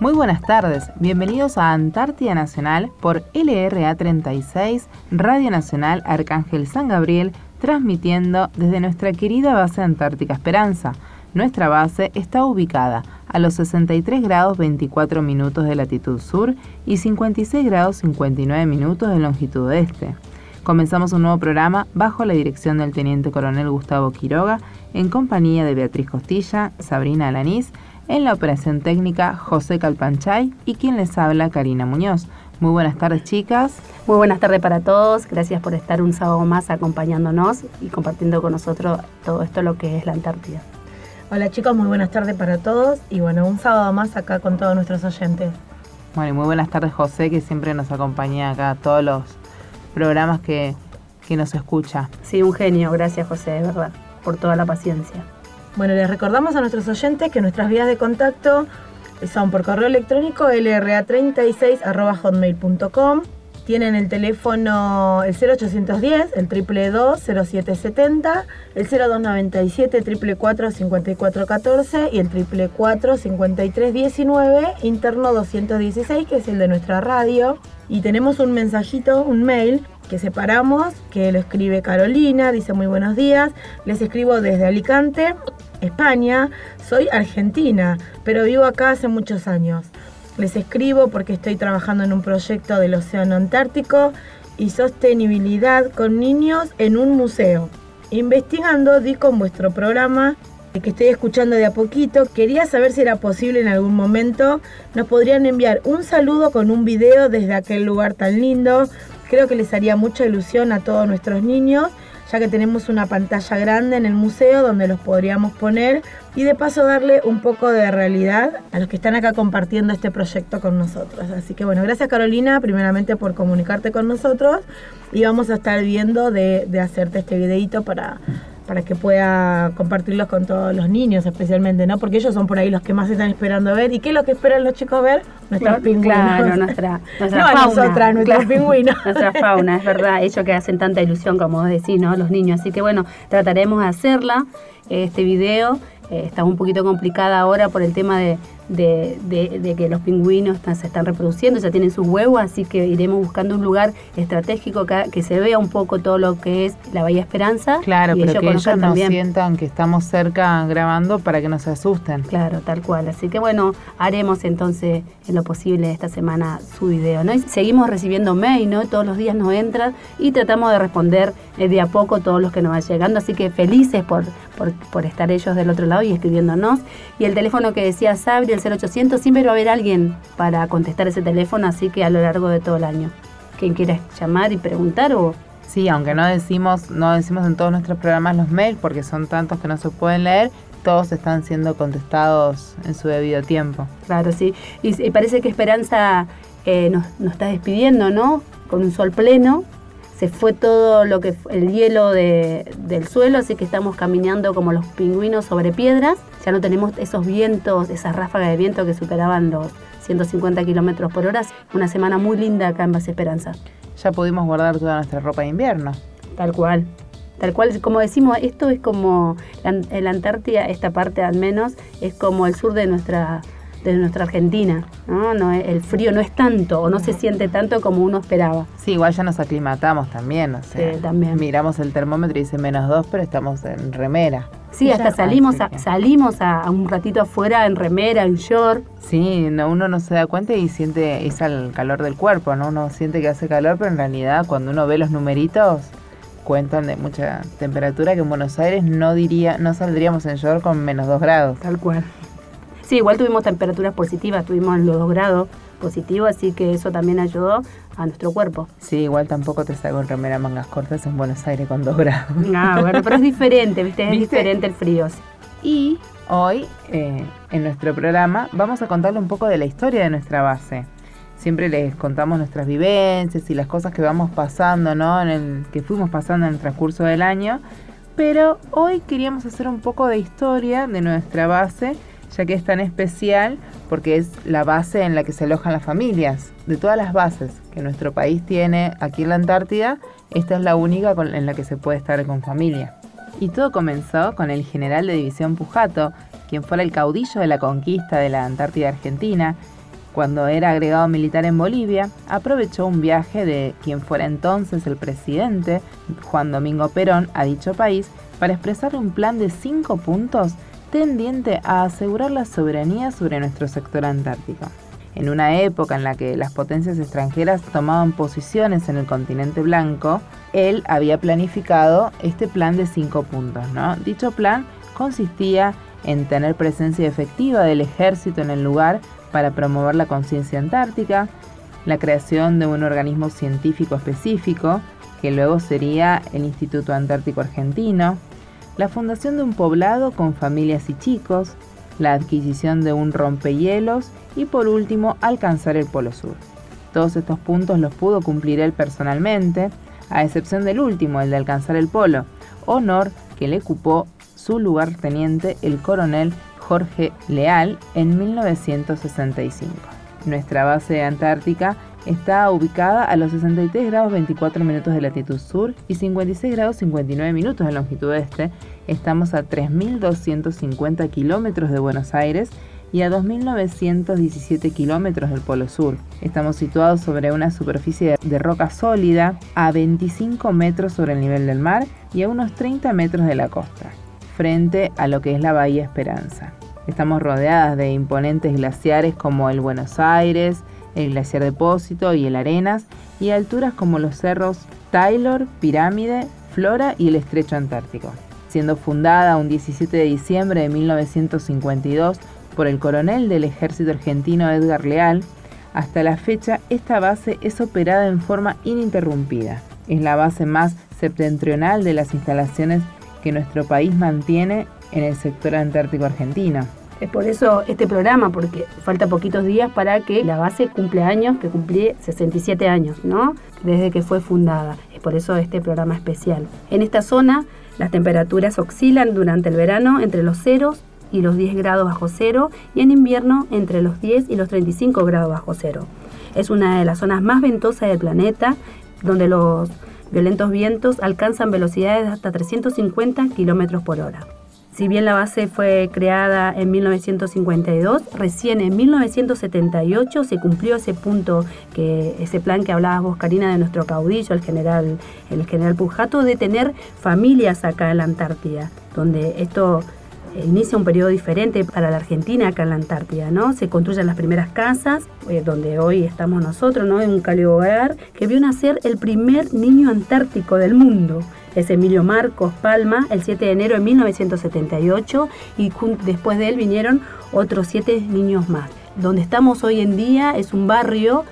Muy buenas tardes, bienvenidos a Antártida Nacional por LRA 36, Radio Nacional Arcángel San Gabriel, transmitiendo desde nuestra querida base Antártica Esperanza. Nuestra base está ubicada a los 63 grados 24 minutos de latitud sur y 56 grados 59 minutos de longitud este. Comenzamos un nuevo programa bajo la dirección del Teniente Coronel Gustavo Quiroga, en compañía de Beatriz Costilla, Sabrina Alanís, en la operación técnica José Calpanchay y quien les habla Karina Muñoz. Muy buenas tardes chicas. Muy buenas tardes para todos. Gracias por estar un sábado más acompañándonos y compartiendo con nosotros todo esto lo que es la Antártida. Hola chicos, muy buenas tardes para todos y bueno, un sábado más acá con todos nuestros oyentes. Bueno, y muy buenas tardes José, que siempre nos acompaña acá a todos los programas que, que nos escucha. Sí, un genio, gracias José, de verdad, por toda la paciencia. Bueno, les recordamos a nuestros oyentes que nuestras vías de contacto son por correo electrónico lra36.hotmail.com. Tienen el teléfono el 0810, el 0770, el 0297 444 5414 y el 444 5319, interno 216, que es el de nuestra radio. Y tenemos un mensajito, un mail que separamos, que lo escribe Carolina, dice muy buenos días, les escribo desde Alicante, España, soy argentina, pero vivo acá hace muchos años. Les escribo porque estoy trabajando en un proyecto del Océano Antártico y sostenibilidad con niños en un museo. Investigando di con vuestro programa que estoy escuchando de a poquito, quería saber si era posible en algún momento. Nos podrían enviar un saludo con un video desde aquel lugar tan lindo, Creo que les haría mucha ilusión a todos nuestros niños, ya que tenemos una pantalla grande en el museo donde los podríamos poner y de paso darle un poco de realidad a los que están acá compartiendo este proyecto con nosotros. Así que bueno, gracias Carolina, primeramente por comunicarte con nosotros y vamos a estar viendo de, de hacerte este videito para para que pueda compartirlos con todos los niños especialmente, ¿no? Porque ellos son por ahí los que más están esperando ver. ¿Y qué es lo que esperan los chicos ver? Nuestros pingüinos. Claro, nuestra, nuestra no, fauna. Nosotras, nuestros pingüinos. Nuestra fauna, es verdad. Ellos que hacen tanta ilusión, como vos decís, ¿no? Los niños. Así que bueno, trataremos de hacerla, este video. Eh, está un poquito complicada ahora por el tema de, de, que los pingüinos se están reproduciendo, ya tienen sus huevos, así que iremos buscando un lugar estratégico que, se vea un poco todo lo que es la Bahía Esperanza. Claro, pero que ellos no sientan que estamos cerca grabando para que no se asusten. Claro, tal cual. Así que bueno, haremos entonces en lo posible esta semana su video. ¿no? seguimos recibiendo mail, ¿no? Todos los días nos entran y tratamos de responder eh, de a poco todos los que nos van llegando. Así que felices por, por, por estar ellos del otro lado y escribiéndonos. Y el teléfono que decía Sabri, 0800, siempre va a haber alguien para contestar ese teléfono, así que a lo largo de todo el año. Quien quiera llamar y preguntar o... Sí, aunque no decimos, no decimos en todos nuestros programas los mails porque son tantos que no se pueden leer, todos están siendo contestados en su debido tiempo. Claro, sí. Y, parece que Esperanza eh, nos, nos, está despidiendo, ¿no? Con un sol pleno. Se fue todo lo que el hielo del suelo, así que estamos caminando como los pingüinos sobre piedras ya no tenemos esos vientos, esas ráfagas de viento que superaban los 150 kilómetros por hora. Una semana muy linda acá en Base Esperanza. Ya pudimos guardar toda nuestra ropa de invierno. Tal cual. Tal cual, como decimos, esto es como la Antártida, esta parte al menos, es como el sur de nuestra de nuestra Argentina. ¿no? No, el frío no es tanto o no se siente tanto como uno esperaba. Sí, igual ya nos aclimatamos también. O sea, sí, también. Miramos el termómetro y dice menos dos, pero estamos en remera. Sí, hasta salimos, a, salimos a, un ratito afuera en remera, en short. Sí, uno no se da cuenta y siente es el calor del cuerpo, ¿no? Uno siente que hace calor, pero en realidad cuando uno ve los numeritos cuentan de mucha temperatura que en Buenos Aires no diría, no saldríamos en short con menos dos grados. Tal cual. Sí, igual tuvimos temperaturas positivas, tuvimos los dos grados positivos, así que eso también ayudó a nuestro cuerpo. Sí, igual tampoco te salgo en remera mangas cortas en Buenos Aires con dos grados. Ah, bueno, pero es diferente, ¿viste? Es diferente el frío. Y hoy, eh, en nuestro programa, vamos a contarle un poco de la historia de nuestra base. Siempre les contamos nuestras vivencias y las cosas que vamos pasando, ¿no? En el que fuimos pasando en el transcurso del año. Pero hoy queríamos hacer un poco de historia de nuestra base ya que es tan especial porque es la base en la que se alojan las familias. De todas las bases que nuestro país tiene aquí en la Antártida, esta es la única en la que se puede estar con familia. Y todo comenzó con el general de división Pujato, quien fuera el caudillo de la conquista de la Antártida Argentina, Cuando era agregado militar en Bolivia, aprovechó un viaje de quien fuera entonces el presidente, Juan Domingo Perón, a dicho país para expresarle un plan de cinco puntos tendiente a asegurar la soberanía sobre nuestro sector antártico. En una época en la que las potencias extranjeras tomaban posiciones en el continente blanco, él había planificado este plan de cinco puntos. Dicho plan consistía en tener presencia efectiva del ejército en el lugar para promover la conciencia antártica, la creación de un organismo científico específico, que luego sería el Instituto Antártico Argentino, la fundación de un poblado con familias y chicos, la adquisición de un rompehielos y por último alcanzar el Polo Sur. Todos estos puntos los pudo cumplir él personalmente, a excepción del último, el de alcanzar el polo, honor que le ocupó su lugarteniente el coronel Jorge Leal en 1965. Nuestra base antártica está ubicada a los 63 grados 24 minutos de latitud sur y 56 grados 59 minutos de longitud este. Estamos a 3.250 kilómetros de Buenos Aires y a 2.917 kilómetros del Polo Sur. Estamos situados sobre una superficie de roca sólida a 25 metros sobre el nivel del mar y a unos 30 metros de la costa, frente a lo que es la Bahía Esperanza. Estamos rodeadas de imponentes glaciares como el Buenos Aires, el glaciar Depósito y el Arenas, y alturas como los cerros Taylor, Pirámide, Flora y el Estrecho Antártico. Siendo fundada un 17 de diciembre de 1952 por el coronel del ejército argentino Edgar Leal, hasta la fecha esta base es operada en forma ininterrumpida. Es la base más septentrional de las instalaciones que nuestro país mantiene en el sector antártico argentino. Es por eso este programa, porque falta poquitos días para que la base cumple años, que cumple 67 años, ¿no? Desde que fue fundada. Es por eso este programa especial. En esta zona las temperaturas oscilan durante el verano entre los 0 y los 10 grados bajo cero y en invierno entre los 10 y los 35 grados bajo cero. Es una de las zonas más ventosas del planeta, donde los violentos vientos alcanzan velocidades de hasta 350 kilómetros por hora. Si bien la base fue creada en 1952, recién en 1978 se cumplió ese punto, que ese plan que hablabas vos, Karina, de nuestro caudillo, el general, el general Pujato, de tener familias acá en la Antártida, donde esto inicia un periodo diferente para la Argentina acá en la Antártida, ¿no? Se construyen las primeras casas, eh, donde hoy estamos nosotros, ¿no? En un cálido hogar, que vio nacer el primer niño antártico del mundo. Es Emilio Marcos Palma, el 7 de enero de 1978, y después de él vinieron otros siete niños más. Donde estamos hoy en día es un barrio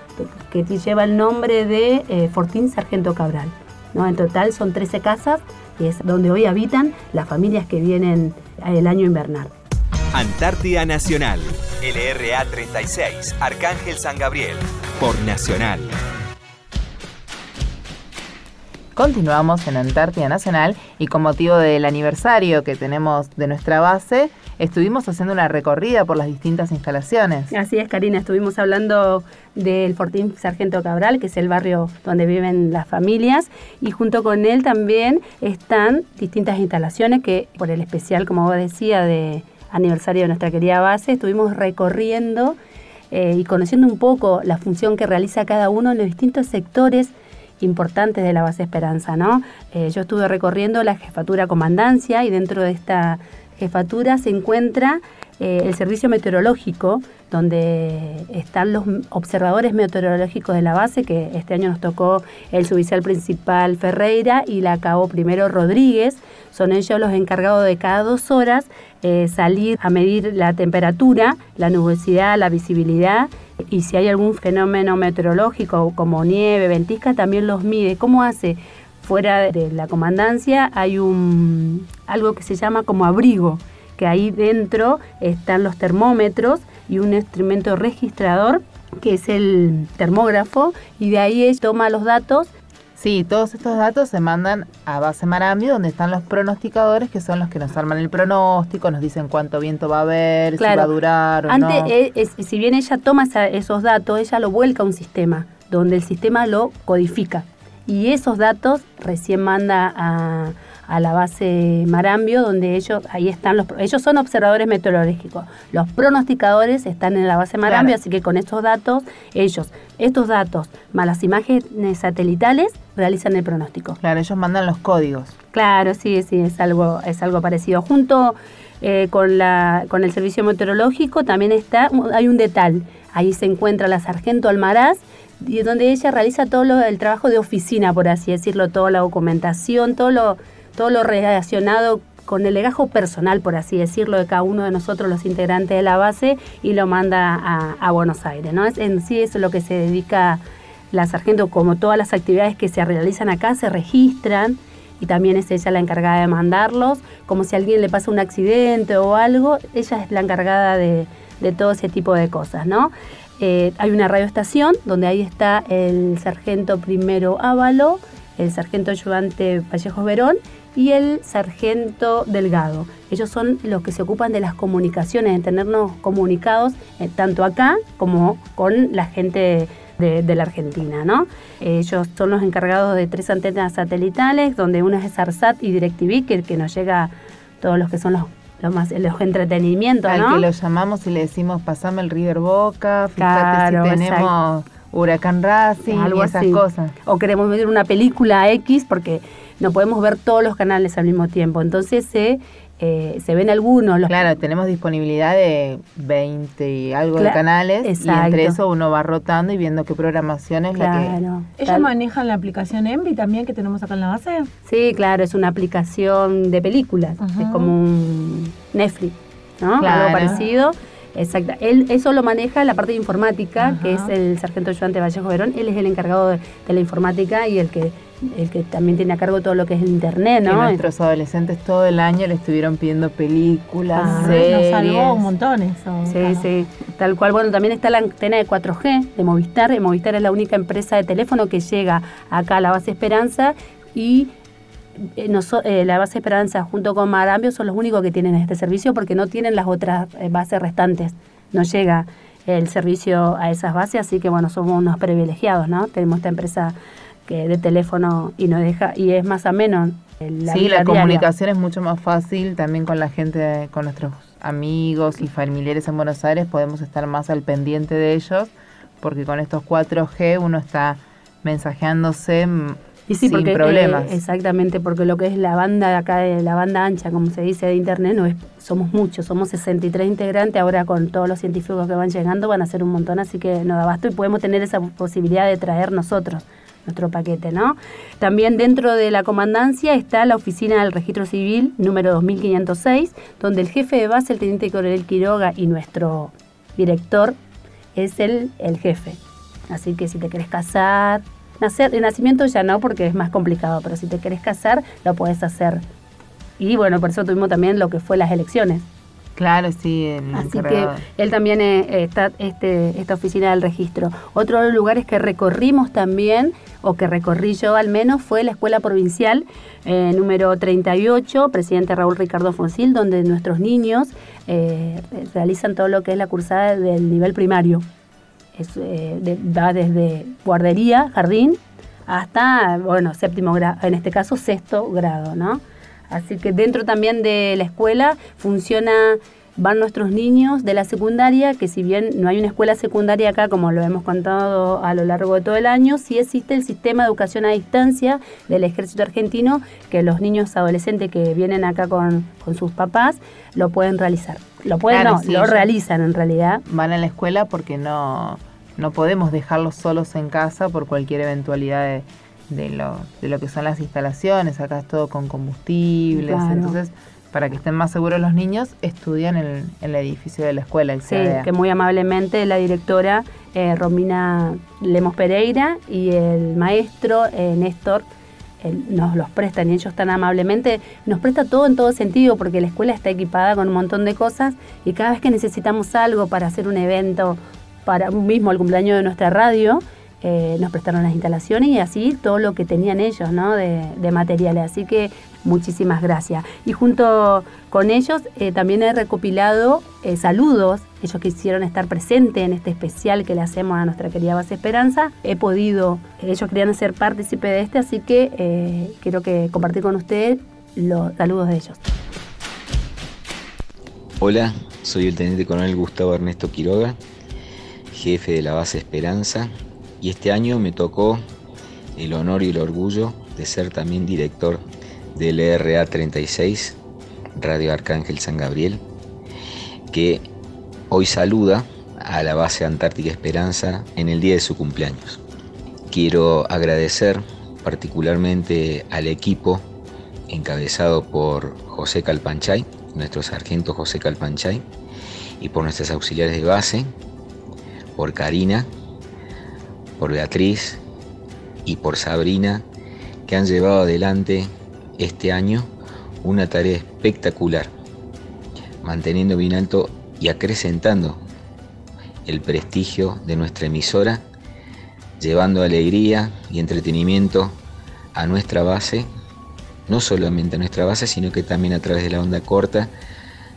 que lleva el nombre de eh, Fortín Sargento Cabral. ¿no? En total son 13 casas y es donde hoy habitan las familias que vienen el año invernal. Antártida Nacional, LRA 36, Arcángel San Gabriel, por Nacional. Continuamos en Antártida Nacional y con motivo del aniversario que tenemos de nuestra base, estuvimos haciendo una recorrida por las distintas instalaciones. Así es, Karina, estuvimos hablando del Fortín Sargento Cabral, que es el barrio donde viven las familias, y junto con él también están distintas instalaciones que, por el especial, como vos decía, de aniversario de nuestra querida base, estuvimos recorriendo eh, y conociendo un poco la función que realiza cada uno en los distintos sectores importantes de la base Esperanza, ¿no? Eh, yo estuve recorriendo la jefatura comandancia y dentro de esta jefatura se encuentra eh, el servicio meteorológico, donde están los observadores meteorológicos de la base, que este año nos tocó el suboficial principal Ferreira y la cabo primero Rodríguez. Son ellos los encargados de cada dos horas eh, salir a medir la temperatura, la nubosidad, la visibilidad y si hay algún fenómeno meteorológico como nieve, ventisca, también los mide. ¿Cómo hace? Fuera de la comandancia hay un algo que se llama como abrigo que ahí dentro están los termómetros y un instrumento registrador que es el termógrafo y de ahí toma los datos Sí, todos estos datos se mandan a base Marambio, donde están los pronosticadores, que son los que nos arman el pronóstico, nos dicen cuánto viento va a haber, si va a durar o Antes, no. si bien ella toma esos datos, ella lo vuelca a un sistema, donde el sistema lo codifica. Y esos datos recién manda a, a la base Marambio, donde ellos, ahí están los, ellos son observadores meteorológicos. Los pronosticadores están en la base Marambio, así que con estos datos, ellos, estos datos, más las imágenes satelitales, realizan el pronóstico. Claro, ellos mandan los códigos. Claro, sí, sí, es algo, es algo parecido. Junto eh, con, la, con el servicio meteorológico también está, hay un detal. Ahí se encuentra la sargento Almaraz, y donde ella realiza todo lo, el trabajo de oficina, por así decirlo, toda la documentación, todo lo, todo lo relacionado con el legajo personal, por así decirlo, de cada uno de nosotros, los integrantes de la base, y lo manda a, Buenos Aires. ¿no? En sí es lo que se dedica la sargento, como todas las actividades que se realizan acá, se registran y también es ella la encargada de mandarlos, como si a alguien le pasa un accidente o algo, ella es la encargada de, todo ese tipo de cosas, ¿no? Eh, hay una radioestación donde ahí está el sargento primero Ávalo, el sargento ayudante Vallejo Verón y el sargento Delgado. Ellos son los que se ocupan de las comunicaciones, de tenernos comunicados eh, tanto acá como con la gente de, la Argentina. ¿no? Ellos son los encargados de tres antenas satelitales, donde una es ARSAT y DirecTV, que, que nos llega todos los que son los lo más los entretenimientos, Al que lo llamamos y le decimos, pasame el River Boca, fíjate si tenemos Huracán Racing Algo esas cosas. O queremos ver una película X porque no podemos ver todos los canales al mismo tiempo. Entonces se eh, se ven algunos. Claro, tenemos disponibilidad de 20 y algo de canales y entre eso uno va rotando y viendo qué programación es la que... ¿Ellos manejan la aplicación Envy también que tenemos acá en la base? Sí, claro, es una aplicación de películas, es como un Netflix, ¿no? Algo parecido. Exacto. Él eso lo maneja la parte de informática, que es el sargento ayudante Vallejo Verón. Él es el encargado de la informática y el que el que también tiene a cargo todo lo que es el internet, ¿no? nuestros adolescentes todo el año le estuvieron pidiendo películas, ah, series. Nos salvó un montón eso. Sí, sí, tal cual. Bueno, también está la antena de 4G de Movistar. Movistar es la única empresa de teléfono que llega acá a la base Esperanza y eh, eh, la base Esperanza junto con Marambio son los únicos que tienen este servicio porque no tienen las otras eh, bases restantes. No llega el servicio a esas bases, así que bueno, somos unos privilegiados, ¿no? Tenemos esta empresa que de teléfono y no deja y es más ameno. La sí, la comunicación es mucho más fácil también con la gente, con nuestros amigos y familiares en Buenos Aires podemos estar más al pendiente de ellos porque con estos 4G uno está mensajeándose y sí, sin problemas. Eh, exactamente, porque lo que es la banda de acá, la banda ancha, como se dice de internet, no es, somos muchos, somos 63 integrantes, ahora con todos los científicos que van llegando van a ser un montón, así que no da basto y podemos tener esa posibilidad de traer nosotros nuestro paquete, ¿no? También dentro de la comandancia está la oficina del registro civil número 2506, donde el jefe de base, el teniente coronel Quiroga, y nuestro director es el, el jefe. Así que si te querés casar, nacer, de nacimiento ya no, porque es más complicado, pero si te querés casar, lo puedes hacer. Y bueno, por eso tuvimos también lo que fue las elecciones. Claro, sí. Así que él también eh, está este, esta oficina del registro. Otro de los lugares que recorrimos también, o que recorrí yo al menos, fue la escuela provincial eh, número 38, presidente Raúl Ricardo Fonsil, donde nuestros niños eh, realizan todo lo que es la cursada del nivel primario. Va desde guardería, jardín, hasta, bueno, séptimo grado, en este caso sexto grado, ¿no? Así que dentro también de la escuela funciona, van nuestros niños de la secundaria, que si bien no hay una escuela secundaria acá, como lo hemos contado a lo largo de todo el año, sí existe el sistema de educación a distancia del ejército argentino, que los niños adolescentes que vienen acá con, sus papás lo pueden realizar. Lo pueden, no, lo realizan en realidad. Van a la escuela porque no, no podemos dejarlos solos en casa por cualquier eventualidad de de lo, de lo que son las instalaciones, acá es todo con combustibles, entonces para que estén más seguros los niños, estudian en el, edificio de la escuela. sí, que muy amablemente la directora eh, Romina Lemos Pereira y el maestro eh, Néstor nos los prestan y ellos tan amablemente nos presta todo en todo sentido porque la escuela está equipada con un montón de cosas y cada vez que necesitamos algo para hacer un evento, para mismo el cumpleaños de nuestra radio, eh, nos prestaron las instalaciones y así todo lo que tenían ellos de, materiales. Así que muchísimas gracias. Y junto con ellos eh, también he recopilado eh, saludos, ellos quisieron estar presentes en este especial que le hacemos a nuestra querida base Esperanza. He podido, ellos querían ser partícipe de este, así que quiero que compartir con ustedes los saludos de ellos. Hola, soy el teniente coronel Gustavo Ernesto Quiroga, jefe de la base Esperanza, y este año me tocó el honor y el orgullo de ser también director del ERA 36, Radio Arcángel San Gabriel, que hoy saluda a la base Antártica Esperanza en el día de su cumpleaños. Quiero agradecer particularmente al equipo encabezado por José Calpanchay, nuestro sargento José Calpanchay, y por nuestras auxiliares de base, por Karina, por Beatriz y por Sabrina, que han llevado adelante este año una tarea espectacular, manteniendo bien alto y acrecentando el prestigio de nuestra emisora, llevando alegría y entretenimiento a nuestra base, no solamente a nuestra base, sino que también a través de la onda corta,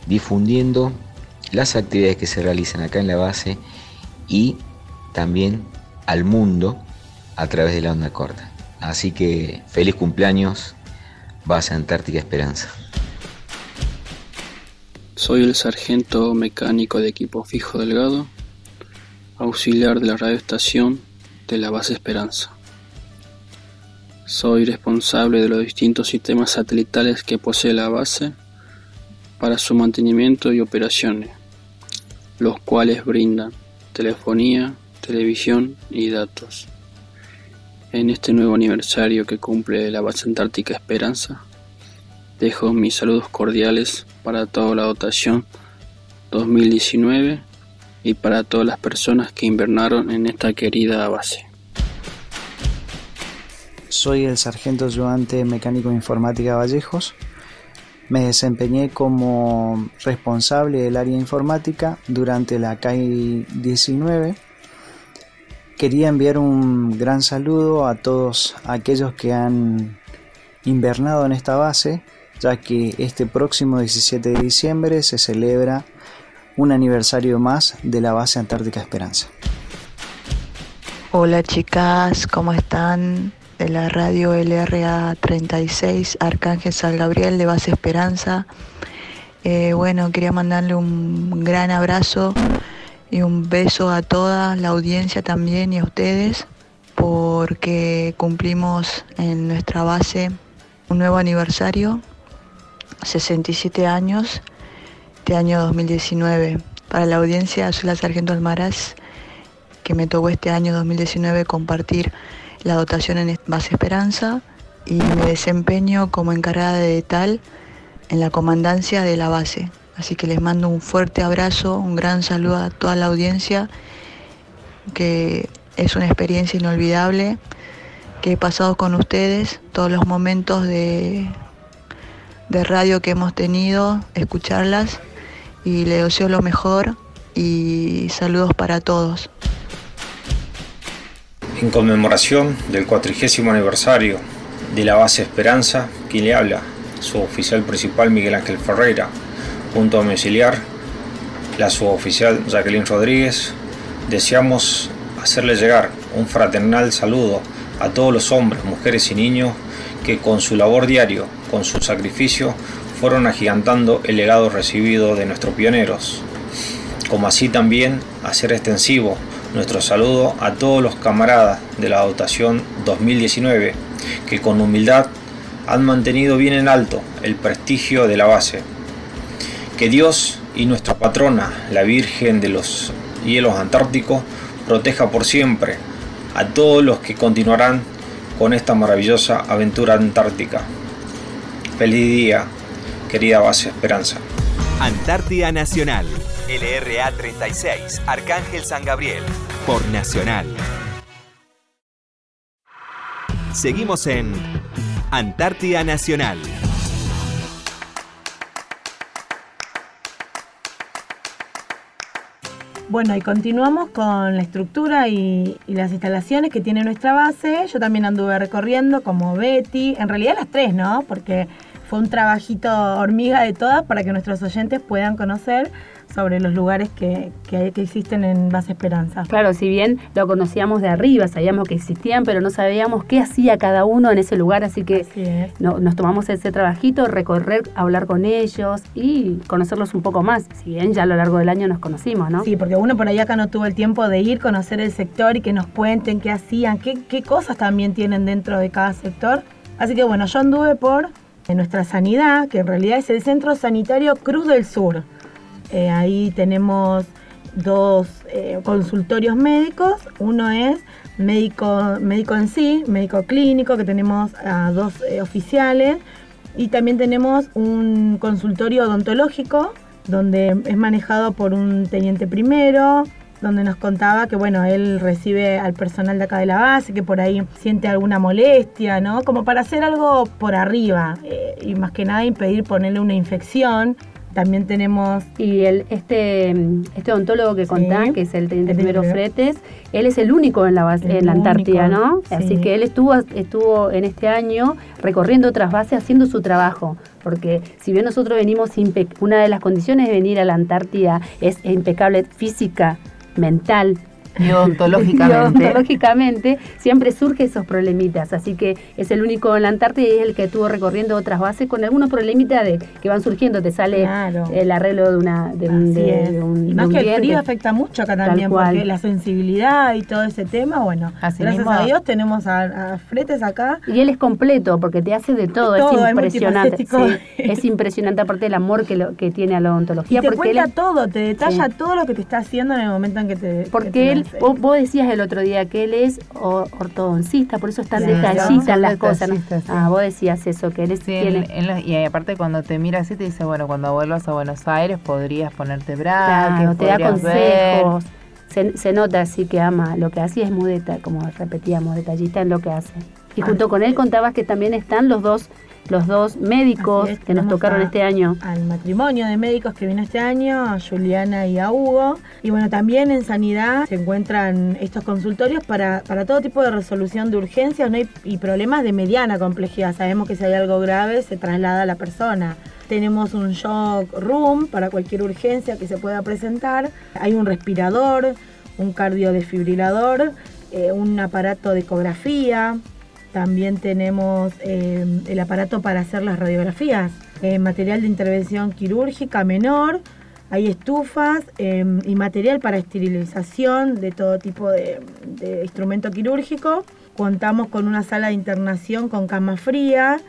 difundiendo las actividades que se realizan acá en la base y también al mundo a través de la onda corta. Así que feliz cumpleaños, Base Antártica Esperanza. Soy el sargento mecánico de equipo fijo delgado, auxiliar de la radioestación de la base Esperanza. Soy responsable de los distintos sistemas satelitales que posee la base para su mantenimiento y operaciones, los cuales brindan telefonía, televisión y datos. En este nuevo aniversario que cumple la base Antártica Esperanza, dejo mis saludos cordiales para toda la dotación 2019 y para todas las personas que invernaron en esta querida base. Soy el sargento ayudante mecánico informática Vallejos. Me desempeñé como responsable del área informática durante la CAI 19. Quería enviar un gran saludo a todos aquellos que han invernado en esta base, ya que este próximo 17 de diciembre se celebra un aniversario más de la base Antártica Esperanza. Hola chicas, ¿cómo están? De la radio LRA 36, Arcángel San Gabriel de Base Esperanza. Eh, bueno, quería mandarle un gran abrazo y un beso a toda la audiencia también y a ustedes porque cumplimos en nuestra base un nuevo aniversario, 67 años este año 2019. Para la audiencia, soy la Sargento Almaraz, que me tocó este año 2019 compartir la dotación en Base Esperanza y me desempeño como encargada de tal en la comandancia de la base. Así que les mando un fuerte abrazo, un gran saludo a toda la audiencia, que es una experiencia inolvidable que he pasado con ustedes, todos los momentos de, de radio que hemos tenido, escucharlas y le deseo lo mejor y saludos para todos. En conmemoración del cuatrigésimo aniversario de la base Esperanza, quien le habla, su oficial principal Miguel Ángel Ferreira, junto a mi auxiliar, la suboficial Jacqueline Rodríguez, deseamos hacerle llegar un fraternal saludo a todos los hombres, mujeres y niños que con su labor diario, con su sacrificio, fueron agigantando el legado recibido de nuestros pioneros, como así también hacer extensivo nuestro saludo a todos los camaradas de la dotación 2019 que con humildad han mantenido bien en alto el prestigio de la base. Que Dios y nuestra patrona, la Virgen de los hielos antárticos, proteja por siempre a todos los que continuarán con esta maravillosa aventura antártica. Feliz día querida base Esperanza. Antártida Nacional, LRA 36, Arcángel San Gabriel, por Nacional. Seguimos en Antártida Nacional. Bueno, y continuamos con la estructura y, las instalaciones que tiene nuestra base. Yo también anduve recorriendo como Betty, en realidad las tres, ¿no? Porque fue un trabajito hormiga de todas para que nuestros oyentes puedan conocer. Sobre los lugares que, que, existen en Base Esperanza. Claro, si bien lo conocíamos de arriba, sabíamos que existían, pero no sabíamos qué hacía cada uno en ese lugar, así que Así no- nos tomamos ese trabajito, recorrer, hablar con ellos y conocerlos un poco más. Si bien ya a lo largo del año nos conocimos, ¿no? Sí, porque uno por ahí acá no tuvo el tiempo de ir, conocer el sector y que nos cuenten qué hacían, qué, qué cosas también tienen dentro de cada sector. Así que bueno, yo anduve por eh, nuestra sanidad, que en realidad es el Centro Sanitario Cruz del Sur. Eh, ahí tenemos dos eh, consultorios médicos. Uno es médico, médico en sí, médico clínico, que tenemos a dos eh, oficiales. Y también tenemos un consultorio odontológico, donde es manejado por un teniente primero, donde nos contaba que bueno, él recibe al personal de acá de la base, que por ahí siente alguna molestia, ¿no? Como para hacer algo por arriba y más que nada impedir ponerle una infección. También tenemos Y el, este, este odontólogo que Sí. contás, que es el teniente primero. Fretes, él es el único en la base, en la Antártida, único, ¿no? sí. Así que él estuvo, estuvo en este año recorriendo otras bases haciendo su trabajo. Porque si bien nosotros venimos, una de las condiciones de venir a la Antártida es impecable física, mental, Y y odontológicamente. siempre surge esos problemitas. Así que es el único en la Antártida y es el que estuvo recorriendo otras bases con algunos problemitas de, que van surgiendo. Te sale Claro. el arreglo de una de un, de- es. de un- y de más un que el frío afecta mucho acá también, porque la sensibilidad y todo ese tema, bueno, Así gracias mismo- a Dios tenemos a, a Fretes acá. Y él es completo porque te hace de todo, Todo, es es impresionante. Sí, es impresionante aparte del amor que, lo, que tiene a la Y odontología. te porque cuenta todo, te detalla Sí. todo lo que te está haciendo en el momento en que te. que Porque te él, vos, vos decías el otro día que él es ortodoncista, por eso están Claro, detallistas son las cosas. sí. Ah, vos decías eso, que él es- Sí, y aparte cuando te mira así te dice, bueno, cuando vuelvas a Buenos Aires podrías ponerte braques, Claro, te da ver. consejos. Se, se nota así que ama lo que hace y es muy deta, como repetíamos, detallista en lo que hace. Y Ah. junto con él contabas que también están los dos, los dos médicos es, que nos tocaron a- este año. al matrimonio de médicos que vino este año, a Juliana y a Hugo. Y bueno, también en sanidad se encuentran estos consultorios para, para todo tipo de resolución de urgencias ¿no? y, y problemas de mediana complejidad. Sabemos que si hay algo grave se traslada a la persona. Tenemos un shock room para cualquier urgencia que se pueda presentar. Hay un respirador, un cardiodesfibrilador, eh, un aparato de ecografía, también tenemos eh, el aparato para hacer las radiografías, eh, material de intervención quirúrgica menor, hay estufas eh, y material para esterilización de todo tipo de, de instrumento quirúrgico. Contamos con una sala de internación con cama fría.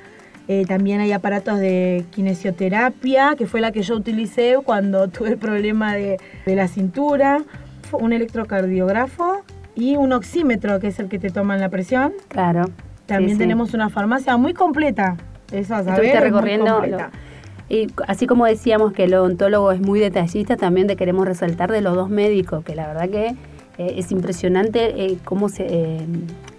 también hay aparatos de kinesioterapia, que fue la que yo utilicé cuando tuve el problema de, de la cintura. Un electrocardiógrafo y un oxímetro, que es el que te toman la presión. Claro. También Sí, sí. tenemos una farmacia muy completa. Eso a saber, Estuviste es muy recorriendo. completa. lo- y así como decíamos que el odontólogo es muy detallista, también te queremos resaltar de los dos médicos, que la verdad que eh, es impresionante eh, cómo se. eh,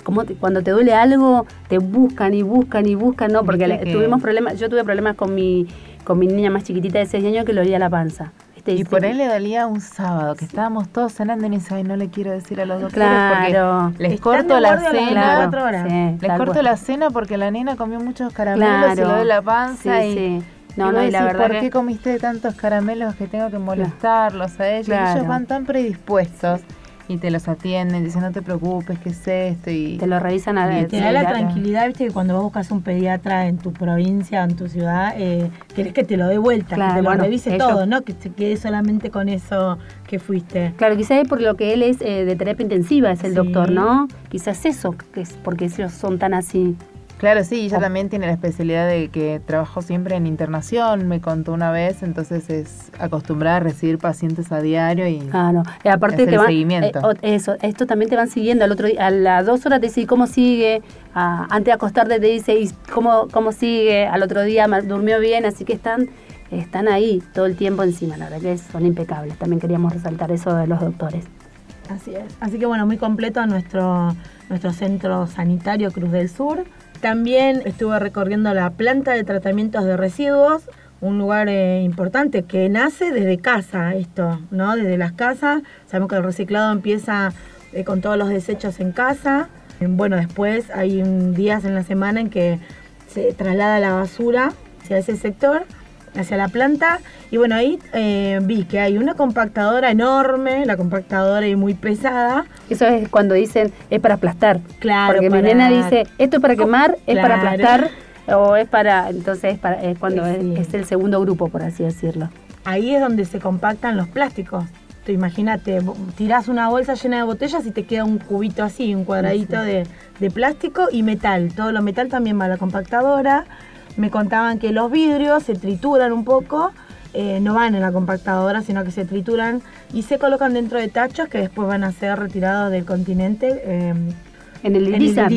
cómo te- cuando te duele algo, te buscan y buscan y buscan, ¿no? Porque tuvimos problemas, yo tuve problemas con mi, con mi niña más chiquitita de 6 años que le olía la panza. ¿Viste? Y Dice- por ahí le dolía un sábado, que estábamos todos cenando y ni sabe, no le quiero decir a los doctores Claro. porque les Están corto de la cena. 24 horas. sí, Les corto cual. la cena porque la nena comió muchos caramelos y Claro. le doy la panza Sí, y, sí. No, y no, y la verdad ¿por que- qué comiste tantos caramelos que tengo que molestarlos a ellos? Y Claro. ellos van tan predispuestos y te los atienden, dicen, no te preocupes, ¿qué es esto? Y Te lo revisan a Y la Te da la tranquilidad, viste, que cuando vos buscas un pediatra en tu provincia, en tu ciudad, eh, querés que te lo dé vuelta, Claro, que te lo bueno, revise ellos- todo, no que se quede solamente con eso que fuiste. Claro, quizás es por lo que él es eh, de terapia intensiva, es el Sí. doctor, ¿no? Quizás eso, que es porque ellos son tan así. Claro, sí, ella Oh. también tiene la especialidad de que trabajó siempre en internación, me contó una vez, entonces es acostumbrada a recibir pacientes a diario y Claro. Y aparte Hacer te van, seguimiento. eh, eso, esto también te van siguiendo. Al otro día, a las dos horas te dice cómo sigue, a- antes de acostarte te dice cómo, cómo sigue, al otro día durmió bien, así que están, están ahí todo el tiempo encima, la verdad que son impecables. También queríamos resaltar eso de los doctores. Así es. Así que bueno, muy completo nuestro, nuestro centro sanitario Cruz del Sur. También estuve recorriendo la planta de tratamientos de residuos, un lugar eh, importante que nace desde casa esto, ¿no? Desde las casas. Sabemos que el reciclado empieza eh, con todos los desechos en casa. Eh, Bueno, después hay días en la semana en que se traslada la basura hacia ese sector. Hacia la planta. Y bueno, ahí eh, vi que hay una compactadora enorme, la compactadora y muy pesada. Eso es cuando dicen es para aplastar. Claro, Porque mi para- nena dice, esto es para quemar, es para aplastar, o es para. Entonces es, para, es cuando es- Sí. es, el segundo grupo, por así decirlo. Ahí es donde se compactan los plásticos. Tú imagínate, tirás una bolsa llena de botellas y te queda un cubito así, un cuadradito de, de plástico y metal. Todo lo metal también va a la compactadora. Me contaban que los vidrios se trituran un poco, eh, no van en la compactadora, sino que se trituran y se colocan dentro de tachos que después van a ser retirados del continente. eh, En el Irizar.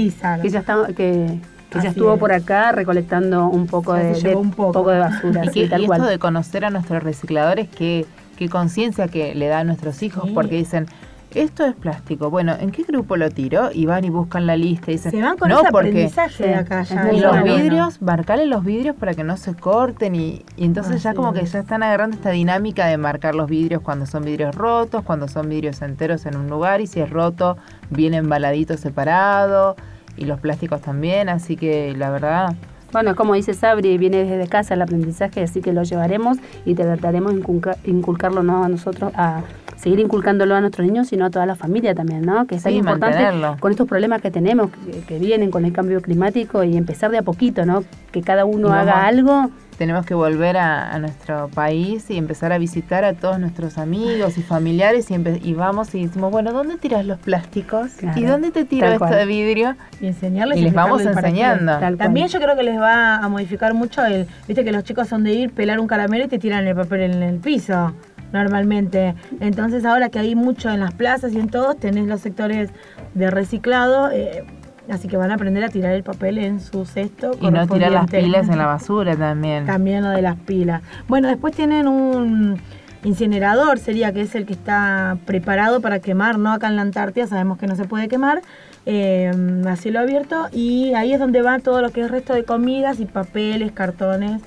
que ya, está, que, que ya estuvo es. por acá recolectando un poco, de, un poco. de basura, Y, sí, que- tal y cual. esto de conocer a nuestros recicladores, qué, qué conciencia que le da a nuestros hijos, Sí. porque dicen, esto es plástico, bueno, ¿en qué grupo lo tiro? Y van y buscan la lista y dicen, se van con no, ese porque aprendizaje de acá ya. y los bueno. vidrios, marcarle los vidrios para que no se corten y, y entonces ya Así como que ya están agarrando esta dinámica de marcar los vidrios cuando son vidrios rotos, cuando son vidrios enteros en un lugar y si es roto, viene embaladito separado y los plásticos también, así que la verdad... Bueno, como dice Sabri, viene desde casa el aprendizaje, así que lo llevaremos y trataremos de inculca- inculcarlo no a nosotros, a seguir inculcándolo a nuestros niños, sino a toda la familia también, ¿no? Que es Sí, algo importante mantenerlo. con estos problemas que tenemos, que, que vienen con el cambio climático y empezar de a poquito, ¿no? Que cada uno haga algo. tenemos que volver a, a nuestro país y empezar a visitar a todos nuestros amigos y familiares y, vamos y decimos, bueno, ¿dónde tiras los plásticos? Claro, ¿Y dónde te tiro esto cual. de vidrio? y enseñarles Y les vamos enseñando. También yo creo que les va a modificar mucho el, viste que los chicos son de ir, pelar un caramelo y te tiran el papel en el piso, normalmente. Entonces ahora que hay mucho en las plazas y en todos, tenés los sectores de reciclado, eh, así que van a aprender a tirar el papel en su cesto. Y no tirar las pilas en la basura también. También lo de las pilas. Bueno, después tienen un incinerador, sería que es el que está preparado para quemar, ¿no? Acá en la Antártida sabemos que no se puede quemar, eh, a cielo abierto, y ahí es donde va todo lo que es resto de comidas y papeles, cartones.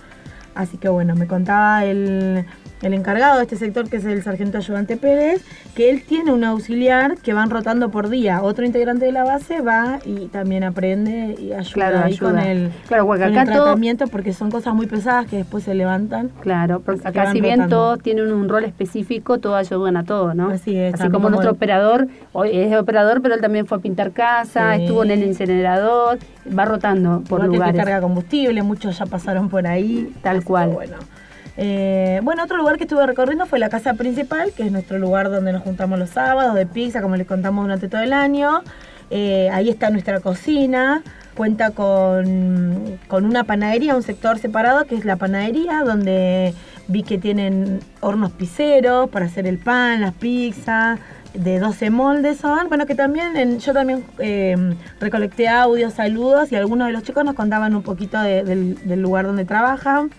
Así que bueno, me contaba el, el encargado de este sector, que es el sargento ayudante Pérez, que él tiene un auxiliar que van rotando por día. Otro integrante de la base va y también aprende y ayuda Claro, ahí ayuda. con el, Claro, con el tratamiento, porque son cosas muy pesadas que después se levantan. Claro, porque acá si bien rotando. todos tienen un rol específico, todos ayudan a todo, ¿no? Así es, Así como como nuestro el- operador, hoy es operador, pero él también fue a pintar casa, Sí. estuvo en el incinerador, va rotando por Igual el que lugares. carga combustible, muchos ya pasaron por ahí. Tal cual. Bueno. Eh, bueno, otro lugar que estuve recorriendo fue la casa principal, que es nuestro lugar donde nos juntamos los sábados de pizza, como les contamos durante todo el año. Eh, ahí está nuestra cocina, cuenta con, con una panadería, un sector separado que es la panadería, donde vi que tienen hornos pizzeros para hacer el pan, las pizzas, de 12 moldes son. Bueno, que también yo también eh, recolecté audios, saludos y algunos de los chicos nos contaban un poquito de- del, del lugar donde trabajan.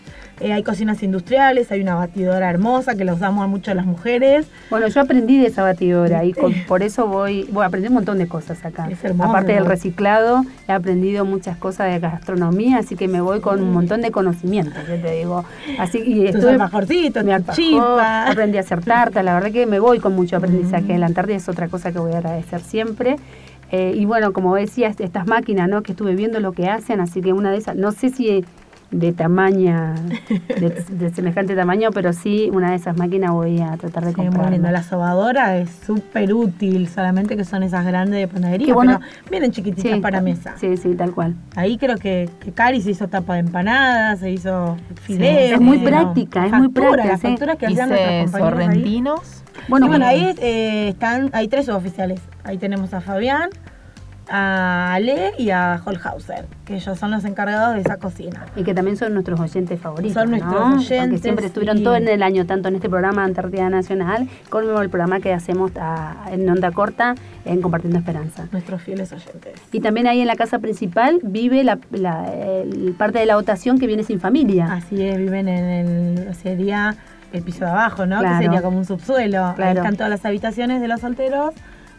Eh, hay cocinas industriales, hay una batidora hermosa que la usamos mucho las mujeres. Bueno, yo aprendí de esa batidora y con- por eso voy, voy a aprender un montón de cosas acá. Es hermoso, Aparte del reciclado, he aprendido muchas cosas de gastronomía, así que me voy con un montón de conocimientos, yo te digo. Así y Tus estuve alfajorcitos, me tus alfajó, chipas. aprendí a hacer tarta, la verdad que me voy con mucho aprendizaje. La Antártida es otra cosa que voy a agradecer siempre. Eh, y bueno, como decías, estas máquinas, ¿no? Que estuve viendo lo que hacen, así que una de esas, no sé si de tamaña, de, de semejante tamaño, pero sí, una de esas máquinas voy a tratar de Sí, muy comprar. lindo. La sobadora es súper útil, solamente que son esas grandes de panadería, bueno. pero vienen chiquititas para mesa. Sí, sí, tal cual. Ahí creo que, que Cari se hizo tapa de empanadas, se hizo fideos. es muy práctica, hizo es muy factura, práctica, Las sí. facturas que hacían nuestros compañeros ahí. sorrentinos. Bueno, Bueno, bueno, bueno. ahí eh, están, hay tres suboficiales. Ahí tenemos a Fabián, a Ale y a Holhauser, que ellos son los encargados de esa cocina. Y que también son nuestros oyentes favoritos. Son nuestros ¿no? oyentes, Porque siempre estuvieron todo en el año, tanto en este programa Antártida Nacional, como el programa que hacemos a- en Onda Corta en Compartiendo Esperanza. Nuestros fieles oyentes. Y también ahí en la casa principal vive la, la- el- parte de la votación que viene sin familia. Así es, viven en el, sería el piso de abajo, ¿no? Claro. Que sería como un subsuelo. Ahí Claro. están todas las habitaciones de los solteros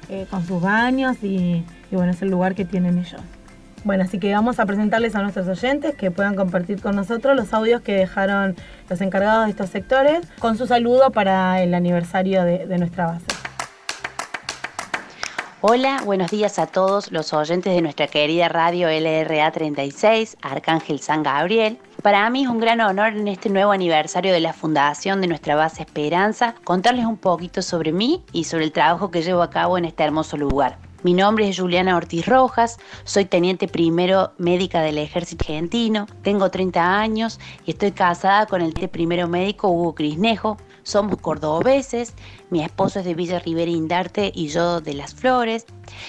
eh, con sus baños y, y bueno, es el lugar que tienen ellos. Bueno, así que vamos a presentarles a nuestros oyentes que puedan compartir con nosotros los audios que dejaron los encargados de estos sectores con su saludo para el aniversario de, de nuestra base. Hola, buenos días a todos los oyentes de nuestra querida radio LRA 36, Arcángel San Gabriel. Para mí es un gran honor en este nuevo aniversario de la fundación de nuestra base Esperanza contarles un poquito sobre mí y sobre el trabajo que llevo a cabo en este hermoso lugar. Mi nombre es Juliana Ortiz Rojas, soy teniente primero médica del ejército argentino, tengo 30 años y estoy casada con el primero médico Hugo Crisnejo. Somos cordobeses, mi esposo es de Villa Rivera Indarte y yo de Las Flores.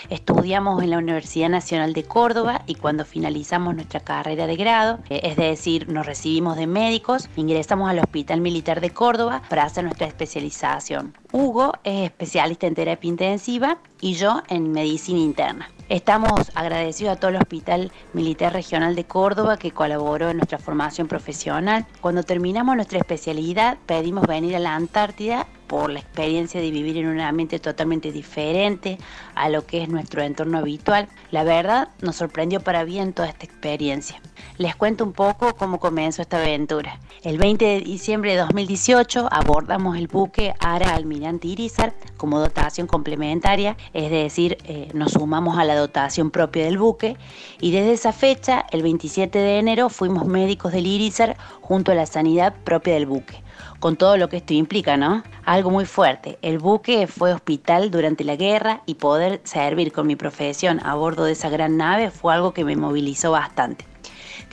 Estudiamos en la Universidad Nacional de Córdoba y cuando finalizamos nuestra carrera de grado, eh, es decir, nos recibimos de médicos, ingresamos al Hospital Militar de Córdoba para hacer nuestra especialización. Hugo es especialista en terapia intensiva y yo en medicina interna. Estamos agradecidos a todo el Hospital Militar Regional de Córdoba que colaboró en nuestra formación profesional. Cuando terminamos nuestra especialidad pedimos venir a la Antártida por la experiencia de vivir en un ambiente totalmente diferente a lo que es nuestro entorno habitual. La verdad, nos sorprendió para bien toda esta experiencia. Les cuento un poco cómo comenzó esta aventura. El 20 de diciembre de 2018 abordamos el buque Ara Almirante Irizar como dotación complementaria, es decir, eh, nos sumamos a la dotación propia del buque y desde esa fecha, el 27 de enero, fuimos médicos del Irizar junto a la sanidad propia del buque con todo lo que esto implica, ¿no? Algo muy fuerte. El buque fue hospital durante la guerra y poder servir con mi profesión a bordo de esa gran nave fue algo que me movilizó bastante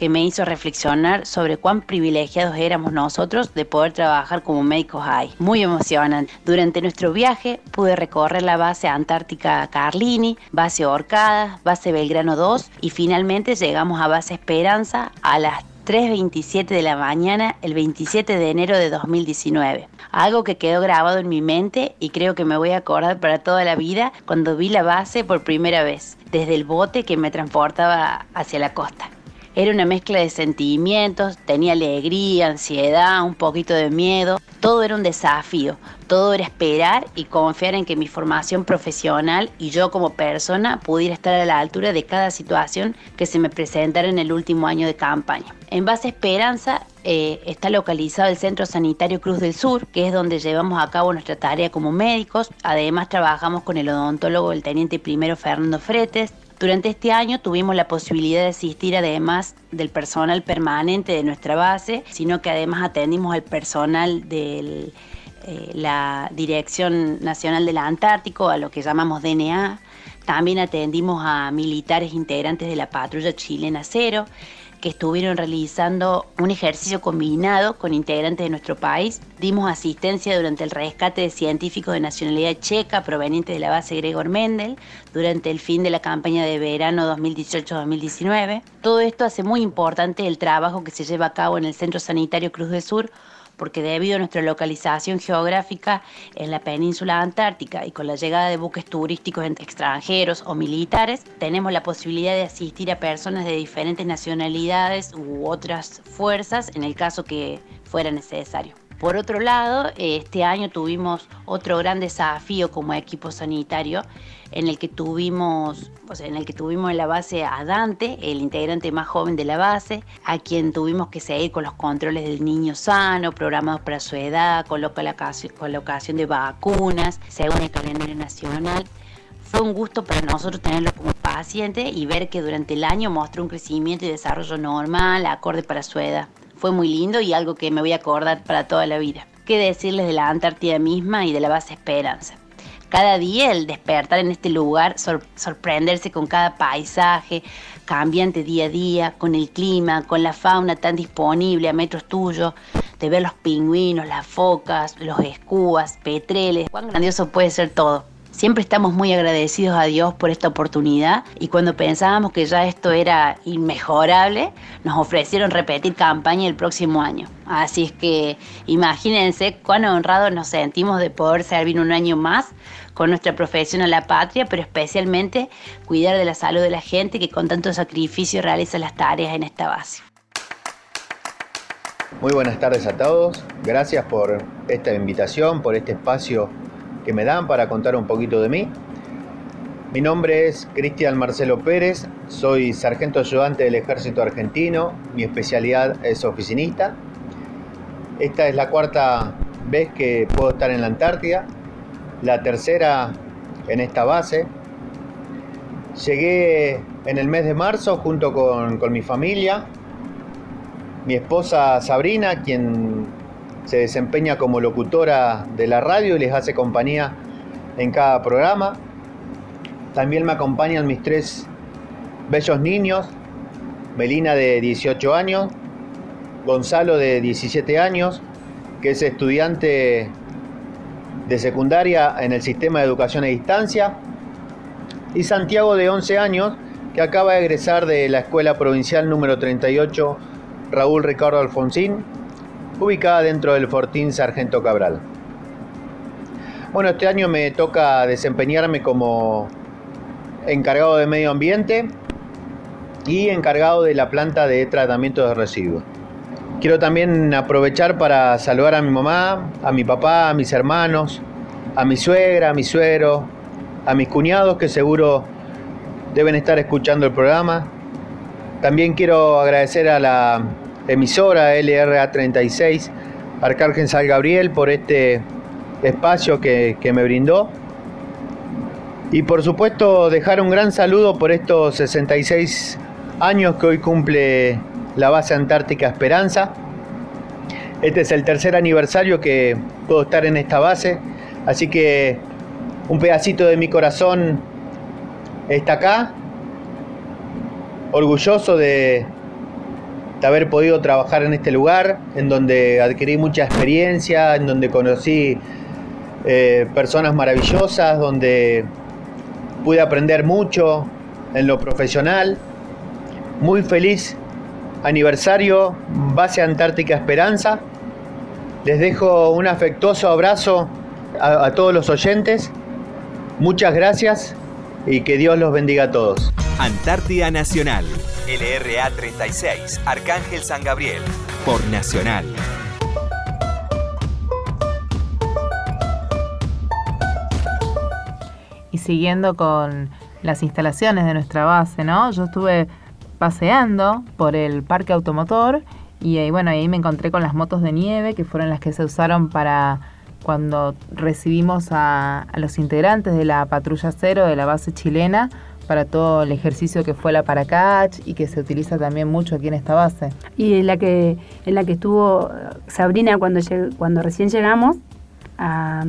que me hizo reflexionar sobre cuán privilegiados éramos nosotros de poder trabajar como médicos ahí. Muy emocionante. Durante nuestro viaje pude recorrer la base antártica Carlini, base Orcadas, base Belgrano 2 y finalmente llegamos a base Esperanza a las 3.27 de la mañana el 27 de enero de 2019. Algo que quedó grabado en mi mente y creo que me voy a acordar para toda la vida cuando vi la base por primera vez, desde el bote que me transportaba hacia la costa. Era una mezcla de sentimientos, tenía alegría, ansiedad, un poquito de miedo. Todo era un desafío, todo era esperar y confiar en que mi formación profesional y yo como persona pudiera estar a la altura de cada situación que se me presentara en el último año de campaña. En base a Esperanza eh, está localizado el Centro Sanitario Cruz del Sur, que es donde llevamos a cabo nuestra tarea como médicos. Además trabajamos con el odontólogo el teniente primero Fernando Fretes, durante este año tuvimos la posibilidad de asistir además del personal permanente de nuestra base, sino que además atendimos al personal de eh, la Dirección Nacional del Antártico, a lo que llamamos DNA. También atendimos a militares integrantes de la patrulla chilena cero que estuvieron realizando un ejercicio combinado con integrantes de nuestro país. Dimos asistencia durante el rescate de científicos de nacionalidad checa provenientes de la base Gregor Mendel durante el fin de la campaña de verano 2018-2019. Todo esto hace muy importante el trabajo que se lleva a cabo en el Centro Sanitario Cruz del Sur porque debido a nuestra localización geográfica en la península antártica y con la llegada de buques turísticos extranjeros o militares, tenemos la posibilidad de asistir a personas de diferentes nacionalidades u otras fuerzas en el caso que fuera necesario. Por otro lado, este año tuvimos otro gran desafío como equipo sanitario en el que tuvimos, en el que tuvimos en la base a Dante, el integrante más joven de la base, a quien tuvimos que seguir con los controles del niño sano, programados para su edad, colocación de vacunas, según el calendario nacional. Fue un gusto para nosotros tenerlo como paciente y ver que durante el año mostró un crecimiento y desarrollo normal, acorde para su edad. Fue muy lindo y algo que me voy a acordar para toda la vida. ¿Qué decirles de la Antártida misma y de la base Esperanza? Cada día el despertar en este lugar, sorprenderse con cada paisaje cambiante día a día, con el clima, con la fauna tan disponible a metros tuyos, de ver los pingüinos, las focas, los escubas, petreles, cuán grandioso puede ser todo. Siempre estamos muy agradecidos a Dios por esta oportunidad y cuando pensábamos que ya esto era inmejorable, nos ofrecieron repetir campaña el próximo año. Así es que imagínense cuán honrados nos sentimos de poder servir un año más con nuestra profesión a la patria, pero especialmente cuidar de la salud de la gente que con tanto sacrificio realiza las tareas en esta base. Muy buenas tardes a todos, gracias por esta invitación, por este espacio que me dan para contar un poquito de mí. Mi nombre es Cristian Marcelo Pérez, soy sargento ayudante del ejército argentino, mi especialidad es oficinista. Esta es la cuarta vez que puedo estar en la Antártida, la tercera en esta base. Llegué en el mes de marzo junto con, con mi familia. mi esposa Sabrina, quien se desempeña como locutora de la radio y les hace compañía en cada programa. También me acompañan mis tres bellos niños, Melina de 18 años, Gonzalo de 17 años, que es estudiante de secundaria en el sistema de educación a distancia, y Santiago de 11 años, que acaba de egresar de la Escuela Provincial número 38 Raúl Ricardo Alfonsín, ubicada dentro del Fortín Sargento Cabral. Bueno, este año me toca desempeñarme como encargado de medio ambiente y encargado de la planta de tratamiento de residuos. Quiero también aprovechar para saludar a mi mamá, a mi papá, a mis hermanos, a mi suegra, a mi suegro, a mis cuñados que seguro deben estar escuchando el programa. También quiero agradecer a la emisora LRA 36, Arcángel San Gabriel, por este espacio que, que me brindó. Y por supuesto dejar un gran saludo por estos 66 años que hoy cumple la base antártica Esperanza. Este es el tercer aniversario que puedo estar en esta base, así que un pedacito de mi corazón está acá, orgulloso de, de haber podido trabajar en este lugar, en donde adquirí mucha experiencia, en donde conocí eh, personas maravillosas, donde pude aprender mucho en lo profesional. Muy feliz aniversario Base Antártica Esperanza. Les dejo un afectuoso abrazo a, a todos los oyentes. Muchas gracias y que Dios los bendiga a todos. Antártida Nacional, LRA 36, Arcángel San Gabriel, por Nacional. Y siguiendo con las instalaciones de nuestra base, ¿no? Yo estuve paseando por el parque automotor y ahí, bueno, ahí me encontré con las motos de nieve que fueron las que se usaron para cuando recibimos a, a los integrantes de la patrulla cero de la base chilena para todo el ejercicio que fue la Paracach y que se utiliza también mucho aquí en esta base. Y en la que, en la que estuvo Sabrina cuando, cuando recién llegamos a,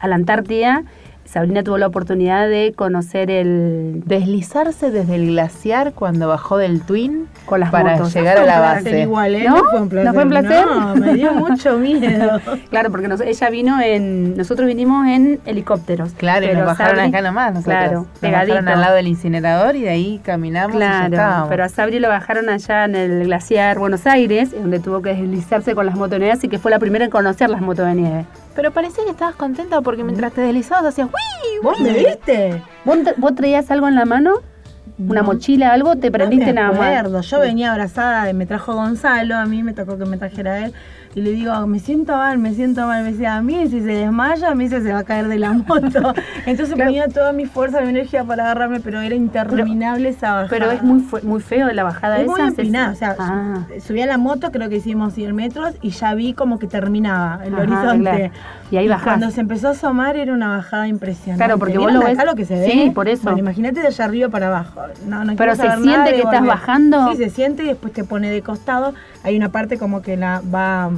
a la Antártida, Sabrina tuvo la oportunidad de conocer el... Deslizarse desde el glaciar cuando bajó del Twin con las para motos. llegar a la base. Igual, ¿eh? ¿No? ¿No? fue un placer. ¿No fue un placer? No, me dio mucho miedo. claro, porque nos- ella vino en... Nosotros vinimos en helicópteros. Claro, y nos bajaron Sabri- acá nomás nosotros. Claro, nos pegadito. bajaron al lado del incinerador y de ahí caminamos y ya Claro, estábamos. pero a Sabri lo bajaron allá en el glaciar Buenos Aires, donde tuvo que deslizarse con las motos de nieve, así que fue la primera en conocer las motos de nieve. Pero parecía que estabas contenta porque mientras te deslizabas hacías ¡Uy! ¿Vos me viste? ¿Vos, tra- vos traías algo en la mano? ¿Una No. mochila, algo? ¿Te prendiste no me nada más? acuerdo. Yo venía abrazada, me trajo Gonzalo, a mí me tocó que me trajera él. Y le digo, me siento mal, me siento mal. Me decía, a mí si se desmaya, a mí se, va a caer de la moto. Entonces ponía toda mi fuerza, mi energía para agarrarme, pero era interminable esa bajada. Pero es muy, muy feo la bajada Es esa. muy empinada, o sea, Ah. subí a la moto, creo que hicimos 100 metros y ya vi como que terminaba el Ajá, horizonte. claro. Y ahí bajás. cuando se empezó a asomar era una bajada impresionante. Claro, porque vos ¿Vieron lo ves- lo que se ve? Sí, por eso. Bueno, imagínate de allá arriba para abajo. No, no Pero se siente nada que estás volver. bajando. Sí, se siente y después te pone de costado. Hay una parte como que la va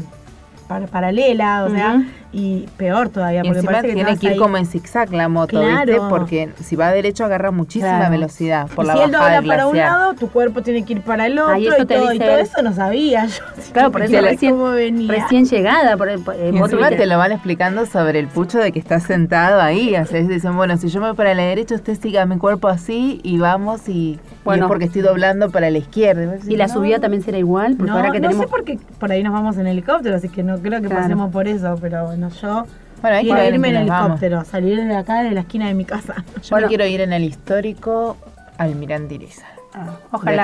para- paralela, o sea, y peor todavía, Y porque encima parece que tiene te que ir ahí- como en zigzag la moto, Claro. ¿viste? Porque si va derecho agarra muchísima Claro. velocidad por y la si él bajada del para un lado, tu cuerpo tiene que ir para el otro y eso y, te todo, y todo él. eso no sabía yo. Claro, por eso recién, cómo venía. recién llegada. Por, por- eh, Y encima tuviste- te lo van explicando sobre el pucho de que estás sentado ahí. O sea, dicen, bueno, si yo me voy para la derecha, usted siga mi cuerpo así y vamos y, Bueno. y es porque estoy doblando para la izquierda. Y la no. subida también será igual, porque No, ahora que no tenemos... sé por qué por ahí nos vamos en helicóptero, así que no creo que Claro. pasemos por eso, pero bueno, yo Bueno, quiero irme en vamos. helicóptero, salir de acá, de la esquina de mi casa. Yo Bueno. me quiero ir en el histórico Almirante Iriza. Ah, De ojalá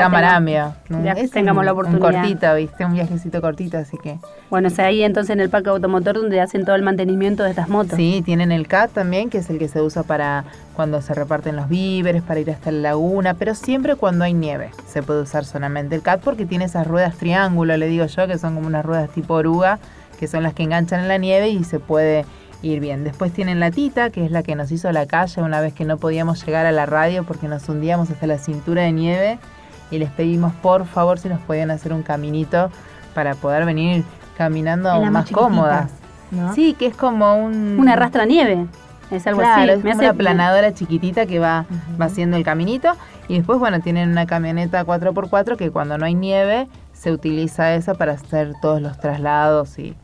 ya Es tengamos un- la oportunidad. Un cortito, ¿viste? Un viajecito cortito, así que... Bueno, es ahí entonces en el parque automotor donde hacen todo el mantenimiento de estas motos. Sí, tienen el CAT también, que es el que se usa para cuando se reparten los víveres, para ir hasta la laguna, pero siempre cuando hay nieve se puede usar solamente el CAT porque tiene esas ruedas triángulo, le digo yo, que son como unas ruedas tipo oruga, que son las que enganchan en la nieve y se puede ir bien. Después tienen la Tita, que es la que nos hizo la calle una vez que no podíamos llegar a la radio porque nos hundíamos hasta la cintura de nieve y les pedimos por favor si nos podían hacer un caminito para poder venir caminando más cómodas. ¿no? Sí, que es como un... Una arrastra nieve. Es algo Claro, así. es Me hace- una planadora chiquitita que va, va haciendo el caminito. Y después, bueno, tienen una camioneta 4x4 que cuando no hay nieve se utiliza esa para hacer todos los traslados y,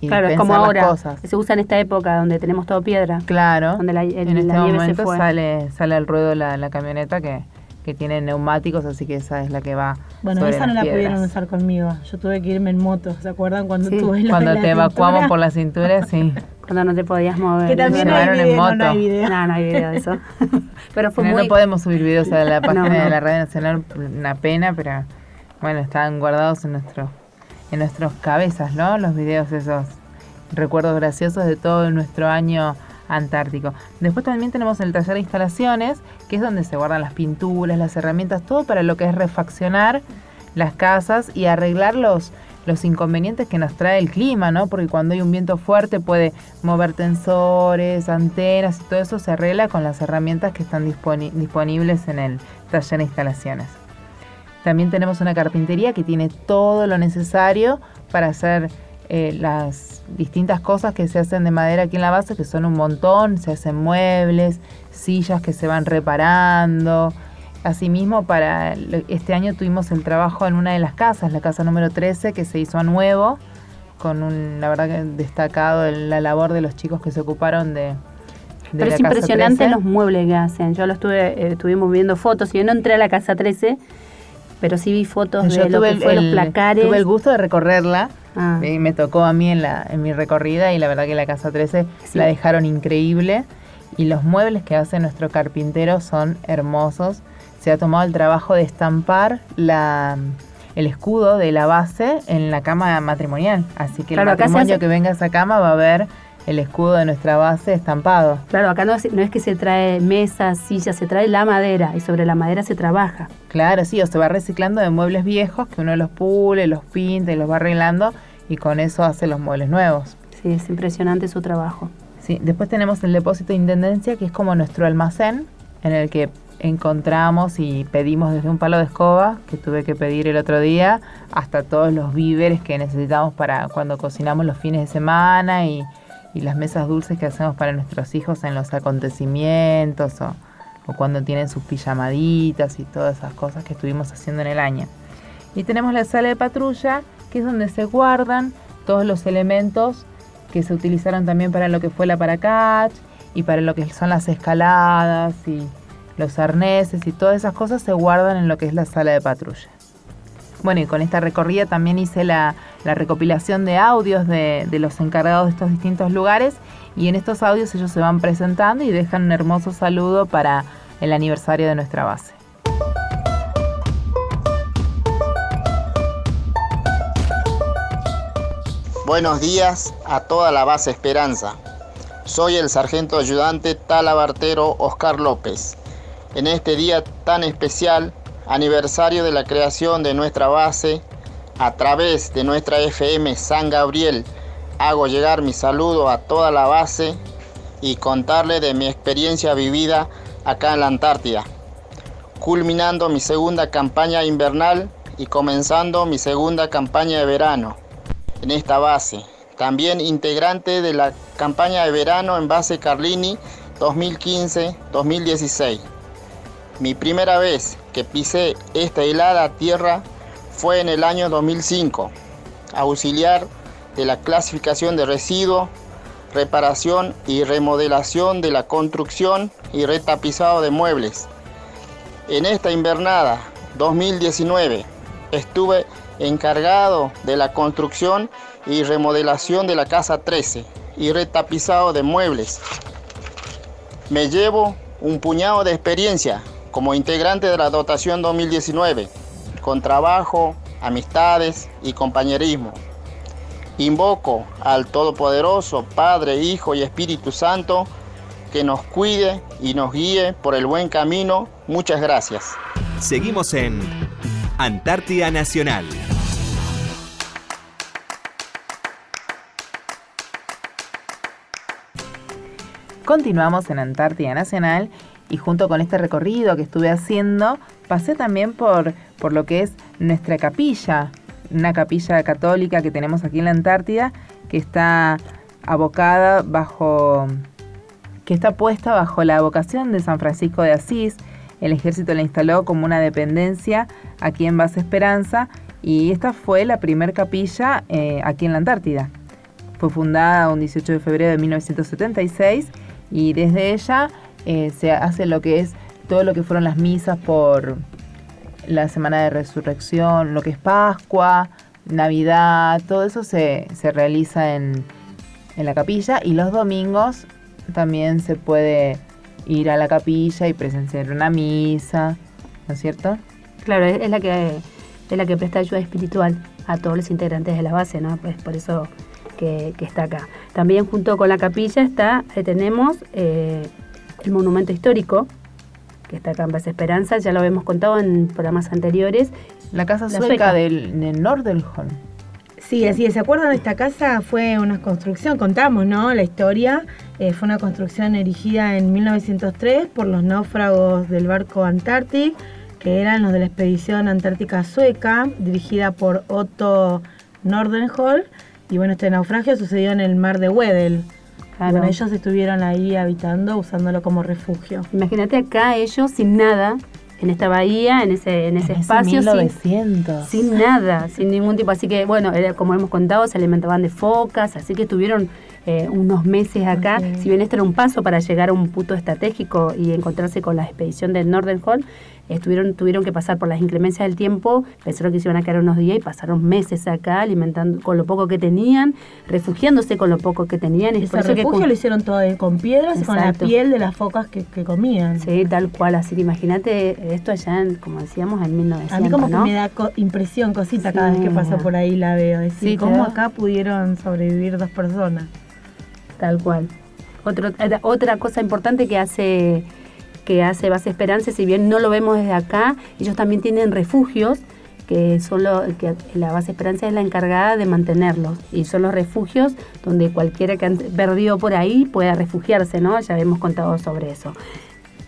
y Claro, es pensar como las ahora. cosas. Se usa en esta época donde tenemos todo piedra. Claro, Donde la, el- en este la nieve se momento fue. sale, sale al ruedo la, la camioneta que, que tiene neumáticos, así que esa es la que va Bueno, sobre esa no las la pudieron piedras. usar conmigo. Yo tuve que irme en moto. ¿Se acuerdan cuando Sí, tuve la Cuando la te evacuamos cintura? por la cintura, sí. Cuando no te podías mover. Que también Se hay llevaron en video, no, no moto. hay video. No, no hay video de eso. Pero fue no, muy... no podemos subir videos a la página No, no. de la Radio Nacional, una pena, pero bueno, están guardados en nuestro en nuestras cabezas, ¿no? Los videos esos recuerdos graciosos de todo nuestro año antártico. Después también tenemos el taller de instalaciones, que es donde se guardan las pinturas, las herramientas, todo para lo que es refaccionar las casas y arreglar los, los inconvenientes que nos trae el clima, ¿no? Porque cuando hay un viento fuerte puede mover tensores, antenas y todo eso se arregla con las herramientas que están disponi- disponibles en el taller de instalaciones. También tenemos una carpintería que tiene todo lo necesario para hacer eh, las distintas cosas que se hacen de madera aquí en la base, que son un montón, se hacen muebles, sillas que se van reparando. Asimismo, para este año tuvimos el trabajo en una de las casas, la casa número 13, que se hizo a nuevo, con un, la verdad que destacado la labor de los chicos que se ocuparon de... Pero es impresionante 13. los muebles que hacen. Yo lo estuve, eh, estuvimos viendo fotos. y Yo no entré a la casa 13, pero sí vi fotos Yo de lo que el, fue los placares. tuve el gusto de recorrerla. Ah. y me tocó a mí en, la, en mi recorrida y la verdad que la casa 13 Sí. la dejaron increíble. Y los muebles que hace nuestro carpintero son hermosos. Se ha tomado el trabajo de estampar la, el escudo de la base en la cama matrimonial. Así que Claro, el matrimonio hace- que venga a esa cama va a ver el escudo de nuestra base estampado. Claro, acá no es, no es que se trae mesas, sillas, se trae la madera y sobre la madera se trabaja. Claro, sí, o se va reciclando de muebles viejos que uno los pule, los pinta y los va arreglando y con eso hace los muebles nuevos. Sí, es impresionante su trabajo. Sí, después tenemos el depósito de intendencia, que es como nuestro almacén, en el que encontramos y pedimos desde un palo de escoba, que tuve que pedir el otro día, hasta todos los víveres que necesitamos para cuando cocinamos los fines de semana y, y las mesas dulces que hacemos para nuestros hijos en los acontecimientos o, cuando tienen sus pijamaditas y todas esas cosas que estuvimos haciendo en el año. Y tenemos la sala de patrulla, que es donde se guardan todos los elementos que se utilizaron también para lo que fue la Paracach y para lo que son las escaladas y los arneses y todas esas cosas se guardan en lo que es la sala de patrulla. Bueno, y con esta recorrida también hice la, la recopilación de audios de, los encargados de estos distintos lugares y en estos audios ellos se van presentando y dejan un hermoso saludo para el aniversario de nuestra base. Buenos días a toda la base Esperanza. Soy el sargento ayudante talabartero Oscar López. En este día tan especial, aniversario de la creación de nuestra base, a través de nuestra FM San Gabriel, hago llegar mi saludo a toda la base y contarle de mi experiencia vivida acá en la Antártida, culminando mi segunda campaña invernal y comenzando mi segunda campaña de verano en esta base. También integrante de la campaña de verano en base Carlini 2015-2016. Mi primera vez que pisé esta helada tierra fue en el año 2005, auxiliar de la clasificación de residuos, reparación y remodelación de la construcción y retapizado de muebles. En esta invernada 2019 estuve encargado de la construcción y remodelación de la casa 13 y retapizado de muebles. Me llevo un puñado de experiencia como integrante de la dotación 2019, con trabajo, amistades y compañerismo. Invoco al Todopoderoso, Padre, Hijo y Espíritu Santo, que nos cuide y nos guíe por el buen camino. Muchas gracias. Seguimos en Antártida Nacional. Continuamos en Antártida Nacional y junto con este recorrido que estuve haciendo, pasé también por, por lo que es nuestra capilla, una capilla católica que tenemos aquí en la Antártida, que está abocada bajo, que está puesta bajo la vocación de San Francisco de Asís. El ejército la instaló como una dependencia aquí en Base Esperanza y esta fue la primer capilla eh, aquí en la Antártida. Fue fundada un 18 de febrero de 1976 y desde ella eh, se hace lo que es todo lo que fueron las misas por la Semana de Resurrección, lo que es Pascua, Navidad, todo eso se, se realiza en, en la capilla y los domingos también se puede ir a la capilla y presenciar una misa, ¿no es cierto? Claro, es la que es la que presta ayuda espiritual a todos los integrantes de la base, ¿no? Pues por eso que, está acá. También junto con la capilla está, eh, tenemos eh, el monumento histórico, que está acá en Base Esperanza, ya lo habíamos contado en programas anteriores. La casa sueca, del, del Nordelholm. Sí, así es. ¿Se acuerdan? Esta casa fue una construcción, contamos, ¿no? La historia. Eh, fue una construcción erigida en 1903 por los náufragos del barco Antarctic que eran los de la expedición antártica sueca, dirigida por Otto Nordenhol. Y bueno, este naufragio sucedió en el mar de Bueno, ellos estuvieron ahí habitando, usándolo como refugio. Imagínate acá ellos sin nada, en esta bahía, en ese, en ese espacio. Sin, sin, nada, sin ningún tipo. Así que, bueno, como hemos contado, se alimentaban de focas, así que estuvieron eh, unos meses acá. Si bien esto era un paso para llegar a un punto estratégico y encontrarse con la expedición del Nordenhall, estuvieron, tuvieron que pasar por las inclemencias del tiempo, pensaron que se iban a quedar unos días y pasaron meses acá alimentando con lo poco que tenían, refugiándose con lo poco que tenían. Y ese refugio lo hicieron todo con piedras y con la piel de las focas que, comían. Sí, tal cual. Así que imagínate esto allá, en, como decíamos, en 1900. A mí como que me da impresión, cosita, cada vez que paso por ahí la veo. Decir, ¿cómo acá pudieron sobrevivir dos personas? Tal cual. Otro, eh, otra cosa importante que hace que hace Base Esperanza, si bien no lo vemos desde acá, ellos también tienen refugios que son que la base Esperanza es la encargada de mantenerlos y son los refugios donde cualquiera que ha perdido por ahí pueda refugiarse, ¿no? Ya hemos contado sobre eso.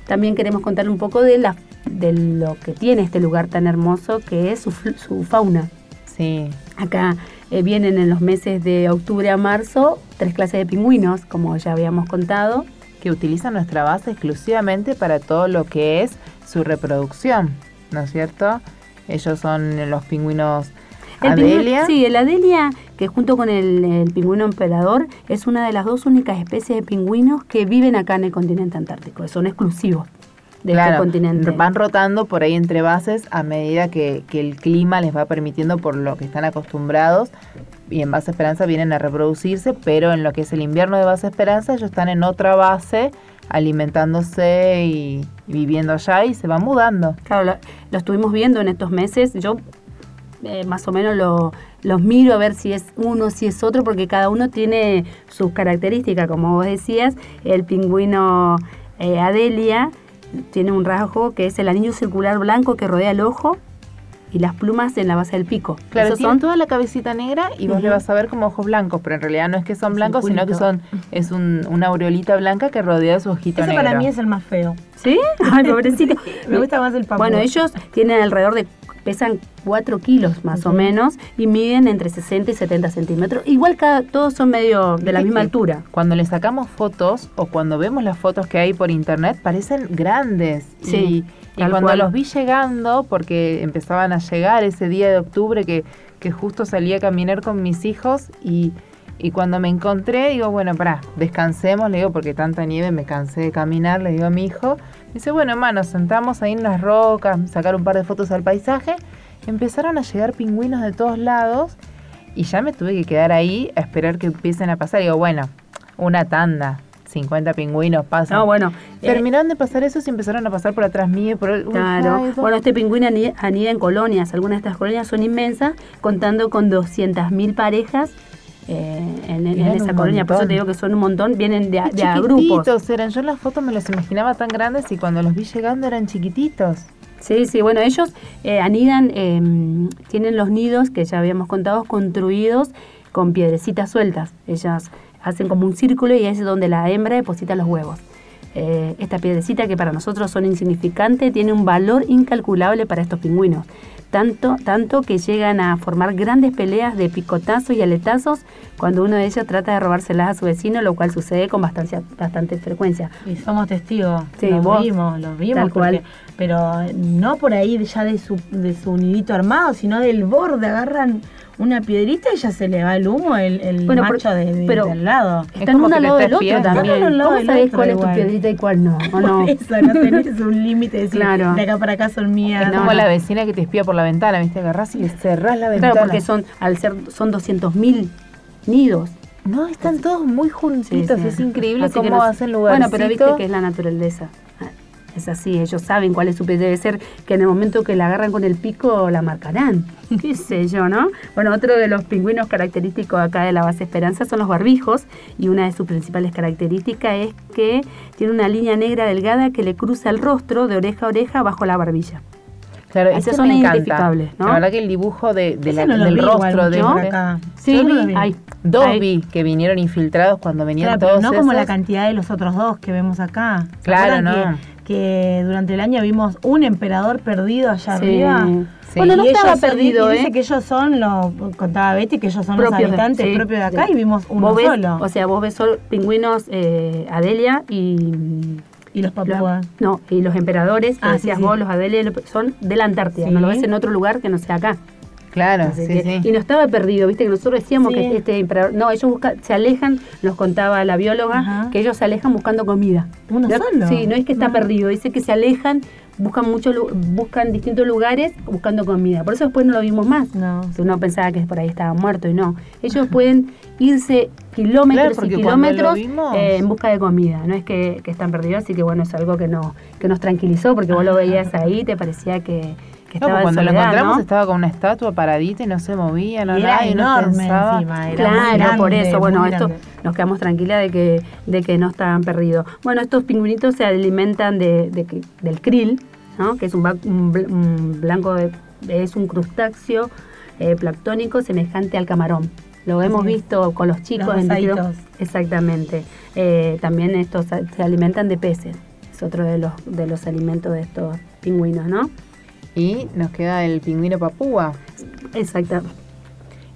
También queremos contar un poco de, la, de lo que tiene este lugar tan hermoso que es su, su fauna. Sí. Acá eh, vienen en los meses de octubre a marzo tres clases de pingüinos, como ya habíamos contado, que utilizan nuestra base exclusivamente para todo lo que es su reproducción, ¿no es cierto? Ellos son los pingüinos Adelia. sí, el Adelia, que junto con el, pingüino emperador, es una de las dos únicas especies de pingüinos que viven acá en el continente antártico, son exclusivos de este continente. Van rotando por ahí entre bases a medida que, que el clima les va permitiendo por lo que están acostumbrados y en Base Esperanza vienen a reproducirse, pero en lo que es el invierno de Base Esperanza ellos están en otra base alimentándose y, viviendo allá y se van mudando. Claro, lo, estuvimos viendo en estos meses. Yo eh, más o menos lo, los miro a ver si es uno, si es otro, porque cada uno tiene sus características. Como vos decías, el pingüino eh, Adelia tiene un rasgo que es el anillo circular blanco que rodea el ojo y las plumas en la base del pico. Claro, son toda la cabecita negra y vos le vas a ver como ojos blancos, pero en realidad no es que son blancos, sino que son es un, una aureolita blanca que rodea su ojito Ese para mí es el más feo. ¿Sí? Ay, pobrecito. Me gusta más el papel. Bueno, ellos tienen alrededor de pesan 4 kilos más o menos y miden entre 60 y 70 centímetros. Igual cada, todos son medio de la misma altura. Cuando le sacamos fotos o cuando vemos las fotos que hay por internet parecen grandes. Sí. Y, cuando los vi llegando, porque empezaban a llegar ese día de octubre que, que justo salí a caminar con mis hijos y... Y cuando me encontré, digo, bueno, pará, descansemos, le digo, porque tanta nieve me cansé de caminar, le digo a mi hijo. Dice, bueno, hermano, sentamos ahí en las rocas, sacar un par de fotos al paisaje. Empezaron a llegar pingüinos de todos lados y ya me tuve que quedar ahí a esperar que empiecen a pasar. Digo, bueno, una tanda, 50 pingüinos pasan. No, bueno. Eh, Terminaron de pasar eso y empezaron a pasar por atrás mío. Por claro. Bueno, este pingüino anida, en colonias. Algunas de estas colonias son inmensas, contando con 200.000 parejas eh, en, esa colonia. Por eso te digo que son un montón, vienen de, de a grupos. eran. Yo en las fotos me los imaginaba tan grandes y cuando los vi llegando eran chiquititos. Sí, sí, bueno, ellos eh, anidan, em, tienen los nidos que ya habíamos contado, construidos con piedrecitas sueltas. Ellas hacen como un círculo y es donde la hembra deposita los huevos. Eh, esta piedrecita que para nosotros son insignificantes tiene un valor incalculable para estos pingüinos tanto, tanto que llegan a formar grandes peleas de picotazos y aletazos cuando uno de ellos trata de robárselas a su vecino, lo cual sucede con bastante, bastante frecuencia. Y somos testigos, Sí, los vos, vimos, los vimos, tal cual. pero no por ahí ya de su, de su nidito armado, sino del borde, agarran una piedrita y ya se le va el humo el, el Bueno, macho por- de, de- pero del lado. Están uno al lado del otro también. Están uno al lado ¿Cómo del sabés cuál es tu piedrita y cuál no? ¿O no? Eso, no tenés un límite de decir, Claro. de acá para acá son mías. Es como la vecina que te espía por la ventana, ¿viste? Agarrás y le cerrás la ventana. Claro, porque son, al ser, son 200.000 nidos. No, están todos muy juntitos, Sí, sí. es increíble Así cómo no- hacen lugar. Bueno, pero viste que es la naturaleza. Es así, ellos saben cuál es su pie. Debe ser que en el momento que la agarran con el pico la marcarán. ¿Qué sé yo, no? Bueno, otro de los pingüinos característicos acá de la base Esperanza son los barbijos. Y una de sus principales características es que tiene una línea negra delgada que le cruza el rostro de oreja a oreja bajo la barbilla. Claro, Esas son identificables, ¿no? La verdad que el dibujo de, de la- no del vi igual rostro de acá. Sí, no vi, hay. Dos Hay. vi que vinieron infiltrados cuando venían Claro, pero todos no como la cantidad de los otros dos que vemos acá. ¿Se Claro, no. Que, durante el año vimos un emperador perdido allá Sí. arriba. Sí. Bueno, no Y estaba ellos perdido, y Dice ¿eh? que ellos son, lo contaba Betty, que ellos son los Propios habitantes sí, propios de acá y vimos uno ves- solo. O sea, vos ves solo pingüinos eh, Adelia y... Y los papúas. No, y los emperadores, que Ah, decías vos, los Adelia, son de la Antártida. No lo ves en otro lugar que no sea acá. Claro, sí, que- sí. Y no estaba perdido, viste que nosotros decíamos Sí. que este emperador... No, ellos buscan, se alejan, nos contaba la bióloga, Ajá. que ellos se alejan buscando comida. ¿Uno No- solo? Sí, no es que está No. perdido, dice que se alejan, buscan mucho, buscan distintos lugares buscando comida. Por eso después no lo vimos más. No. Uno pensaba que por ahí estaba muerto y no. Ellos pueden irse kilómetros Claro, y kilómetros vimos- eh, en busca de comida. No es que, que están perdidos, así que bueno, es algo que, no, que nos tranquilizó porque vos lo veías ahí y te parecía que, que No, estaba en cuando lo encontramos ¿no? estaba con una estatua paradita y no se movía, no era nada, y enorme pensaba- encima, era Claro, por eso, bueno, esto grande. nos quedamos tranquilas de que, de que no estaban perdidos. Bueno, estos pingüinitos se alimentan de, del krill, ¿no? que es un, blanco, de- es un crustáceo eh, planctónico semejante al camarón. Lo hemos Sí. visto con los chicos Los en. Exactamente. Eh, también estos se alimentan de peces. Es otro de los, de los alimentos de estos pingüinos, ¿no? Y nos queda el pingüino papúa. Exacto.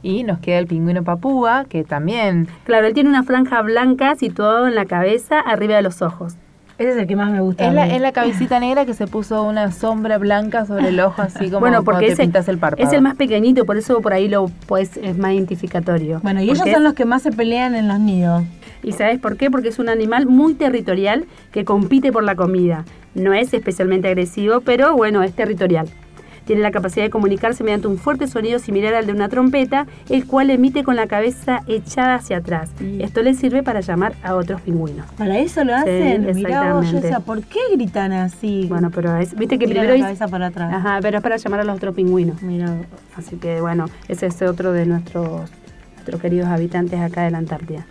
Y nos queda el pingüino papúa, que también Claro, él tiene una franja blanca situada en la cabeza, arriba de los ojos. Ese es el que más me gusta. es la, es la cabecita negra que se puso una sombra blanca sobre el ojo, así como bueno, porque te pintas el párpado. es el más pequeñito, por eso por ahí lo pues es más identificatorio. Bueno, y ellos son los que más se pelean en los nidos. ¿Y sabes por qué? Porque es un animal muy territorial que compite por la comida. No es especialmente agresivo, pero bueno, es territorial. Tiene la capacidad de comunicarse mediante un fuerte sonido similar al de una trompeta, el cual emite con la cabeza echada hacia atrás. Esto le sirve para llamar a otros pingüinos. Para eso lo Sí, hacen. Mirá vos, yo exactamente. decía, ¿por qué gritan así? Bueno, pero es, viste que Tiran primero la cabeza para atrás. Ajá, pero es para llamar a los otros pingüinos. Mira, Así que bueno, ese es otro de nuestros, nuestros queridos habitantes acá de la Antártida.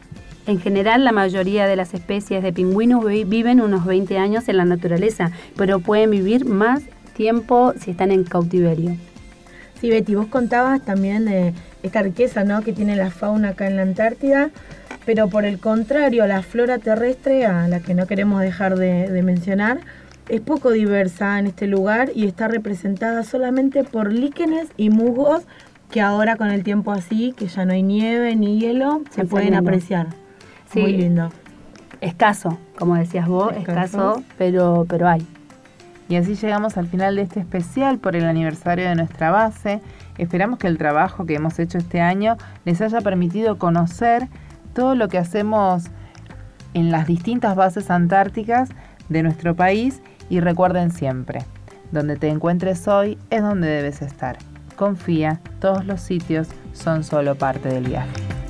En general, la mayoría de las especies de pingüinos vi- viven unos 20 años en la naturaleza, pero pueden vivir más tiempo si están en cautiverio. Sí, Betty, vos contabas también de esta riqueza ¿no? que tiene la fauna acá en la Antártida, pero por el contrario, la flora terrestre, a la que no queremos dejar de, de mencionar, es poco diversa en este lugar y está representada solamente por líquenes y musgos que ahora con el tiempo así, que ya no hay nieve ni hielo, se pueden apreciar. Sí. Muy lindo. Escaso, como decías vos, Escaso. escaso, pero, pero hay. Y así llegamos al final de este especial por el aniversario de nuestra base. Esperamos que el trabajo que hemos hecho este año les haya permitido conocer todo lo que hacemos en las distintas bases antárticas de nuestro país y recuerden siempre, donde te encuentres hoy es donde debes estar. Confía, todos los sitios son solo parte del viaje.